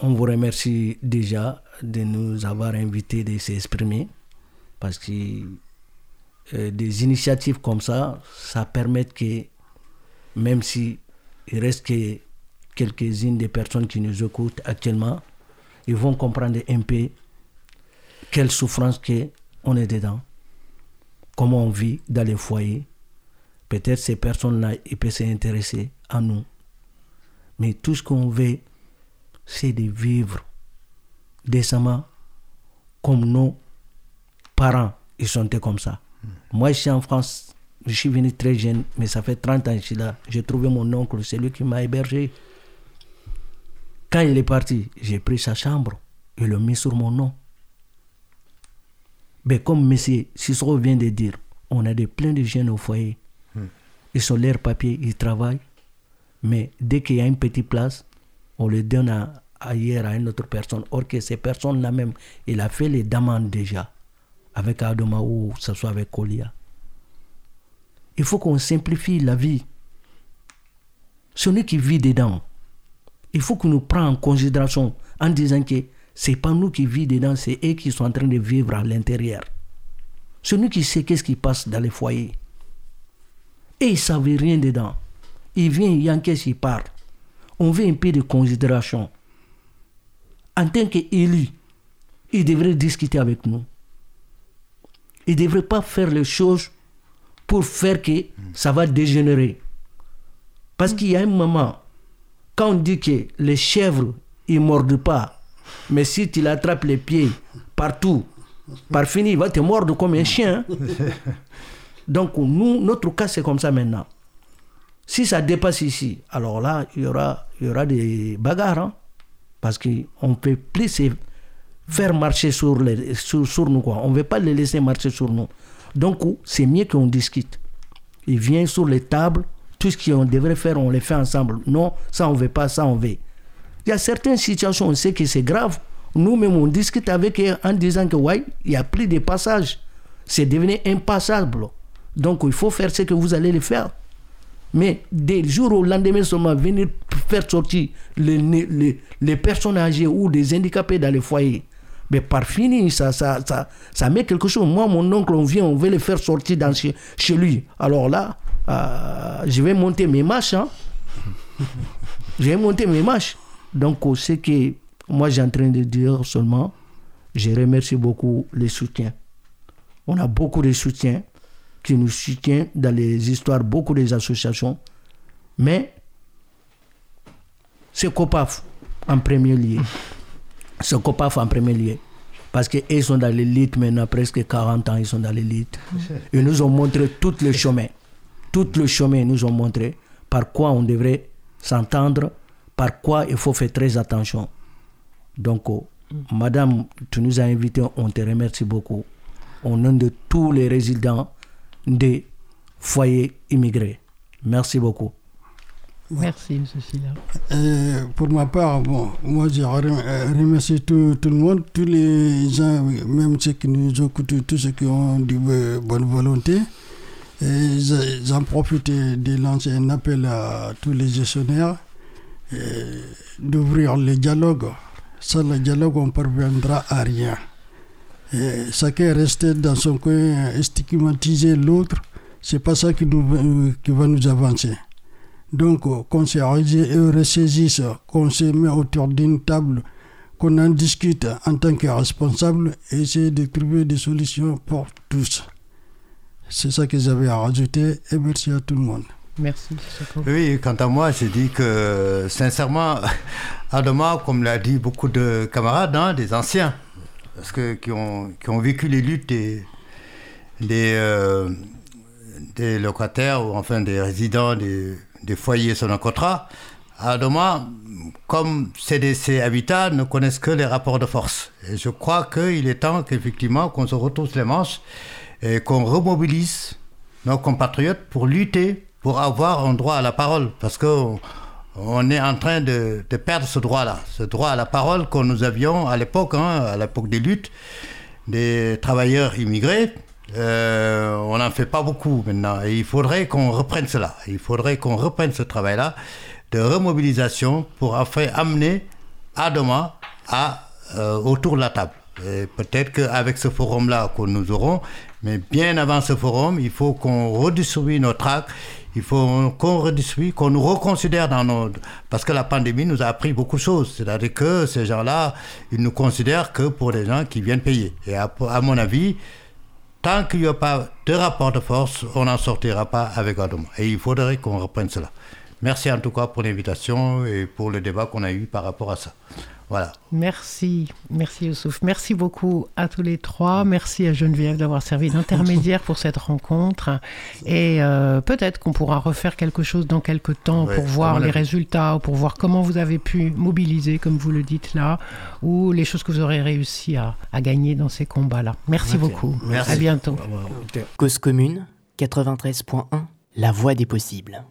on vous remercie déjà de nous avoir invités de s'exprimer parce que euh, des initiatives comme ça, ça permet que, même si il reste que quelques-unes des personnes qui nous écoutent actuellement, ils vont comprendre un peu quelle souffrance que on est dedans, comment on vit dans les foyers. Peut-être ces personnes-là, ils peuvent s'intéresser à nous. Mais tout ce qu'on veut, c'est de vivre décemment comme nos parents ils sont comme ça. Moi, je suis en France, je suis venu très jeune, mais ça fait 30 ans que je suis là. J'ai trouvé mon oncle, c'est lui qui m'a hébergé. Quand il est parti, j'ai pris sa chambre et le mis sur mon nom. Mais comme M. Cicero vient de dire, on a des plein de jeunes au foyer. Ils sont leurs papiers, ils travaillent. Mais dès qu'il y a une petite place, on le donne à, ailleurs à une autre personne. Or que ces personnes-là même, il a fait les demandes déjà avec Adoma ou ce soit avec Kolia. Il faut qu'on simplifie la vie. Celui qui vit dedans, il faut qu'on nous prenne en considération en disant que c'est pas nous qui vivons dedans, c'est eux qui sont en train de vivre à l'intérieur. Celui qui sait qu'est-ce qui passe dans les foyers. Et il ne savait rien dedans. Il vient, il encaisse, il part. On veut un peu de considération. En tant qu'élu, il devrait discuter avec nous. Il ne devrait pas faire les choses pour faire que ça va dégénérer. Parce qu'il y a un moment, quand on dit que les chèvres, ils ne mordent pas, mais si tu l'attrapes les pieds partout, par fini, il va te mordre comme un chien. hein. *laughs* Donc, nous, notre cas, c'est comme ça maintenant. Si ça dépasse ici, alors là, il y aura, il y aura des bagarres. hein. Parce qu'on ne peut plus faire marcher sur, sur, nous. Quoi. On ne veut pas les laisser marcher sur nous. Donc, c'est mieux qu'on discute. Il vient sur les tables, tout ce qu'on devrait faire, on les fait ensemble. Non, ça on veut pas, ça on veut. Il y a certaines situations, on sait que c'est grave. Nous-mêmes, on discute avec eux en disant que, ouais, il n'y a plus de passage. C'est devenu impassable. Donc, il faut faire ce que vous allez le faire. Mais des jours au lendemain seulement, venir faire sortir les, les, les personnes âgées ou des handicapés dans les foyers, mais par fini, ça, ça, ça, ça met quelque chose. Moi, mon oncle, on vient, on veut le faire sortir dans chez, chez lui. Alors là, euh, je vais monter mes marches. Hein. je vais monter mes marches. Donc, c'est que moi, j'ai en train de dire seulement, je remercie beaucoup les soutiens. On a beaucoup de soutiens qui nous soutiennent dans les histoires, beaucoup des associations. Mais c'est COPAF en premier lieu. C'est COPAF en premier lieu. Parce qu'ils sont dans l'élite maintenant, presque 40 ans, ils sont dans l'élite. Ils nous ont montré tout le chemin. Tout le chemin, ils nous ont montré par quoi on devrait s'entendre, par quoi il faut faire très attention. Donc, oh, Madame, tu nous as invités, on te remercie beaucoup. Au nom de tous les résidents des foyers immigrés. Merci beaucoup. Merci, M. Silla. Et pour ma part, bon, moi je euh, remercie tout, tout le monde, tous les gens, même ceux qui nous écoutent, tous ceux qui ont de bo- bonne volonté. Et j'en profite de lancer un appel à tous les gestionnaires euh, d'ouvrir le dialogue. Sans le dialogue, on ne parviendra à rien. Et chacun rester dans son coin et stigmatiser l'autre, c'est pas ça qui, nous, va- qui va nous avancer. Donc, euh, qu'on se euh, ressaisisse, qu'on se met autour d'une table, qu'on en discute en tant que responsable et essayer de trouver des solutions pour tous. C'est ça que j'avais à rajouter et merci à tout le monde. Merci. Oui, quant à moi, j'ai dit que, sincèrement, *laughs* Adama, comme l'a dit beaucoup de camarades, hein, des anciens, parce que, qui, ont, qui ont vécu les luttes des, des, euh, locataires, ou enfin des résidents des, des foyers sans contrat, Adama, comme CDC Habitat, ne connaissent que les rapports de force. Et je crois qu'il est temps qu'effectivement, qu'on se retrousse les manches et qu'on remobilise nos compatriotes pour lutter, pour avoir un droit à la parole. Parce qu'on on est en train de, perdre ce droit-là, ce droit à la parole que nous avions à l'époque, hein, à l'époque des luttes des travailleurs immigrés. Euh, on n'en fait pas beaucoup maintenant. Et il faudrait qu'on reprenne cela. Il faudrait qu'on reprenne ce travail-là de remobilisation pour enfin amener Adama à, euh, autour de la table. Peut-être qu'avec ce forum-là que nous aurons, mais bien avant ce forum, il faut qu'on redistribue nos tracts, il faut qu'on redistribue, qu'on nous reconsidère dans nos... Parce que la pandémie nous a appris beaucoup de choses. C'est-à-dire que ces gens-là, ils nous considèrent que pour des gens qui viennent payer. Et à, mon avis, tant qu'il n'y a pas de rapport de force, on n'en sortira pas avec Adama. Et il faudrait qu'on reprenne cela. Merci en tout cas pour l'invitation et pour le débat qu'on a eu par rapport à ça. Voilà. Merci, merci Youssouf. Merci beaucoup à tous les trois. Merci à Geneviève d'avoir servi d'intermédiaire pour cette rencontre. Et euh, peut-être qu'on pourra refaire quelque chose dans quelques temps Ouais, pour voir les résultats, ou pour voir comment vous avez pu mobiliser, comme vous le dites là, ou les choses que vous aurez réussi à, à gagner dans ces combats-là. Merci beaucoup. Merci. À bientôt. Cause commune 93.1, la voix des possibles.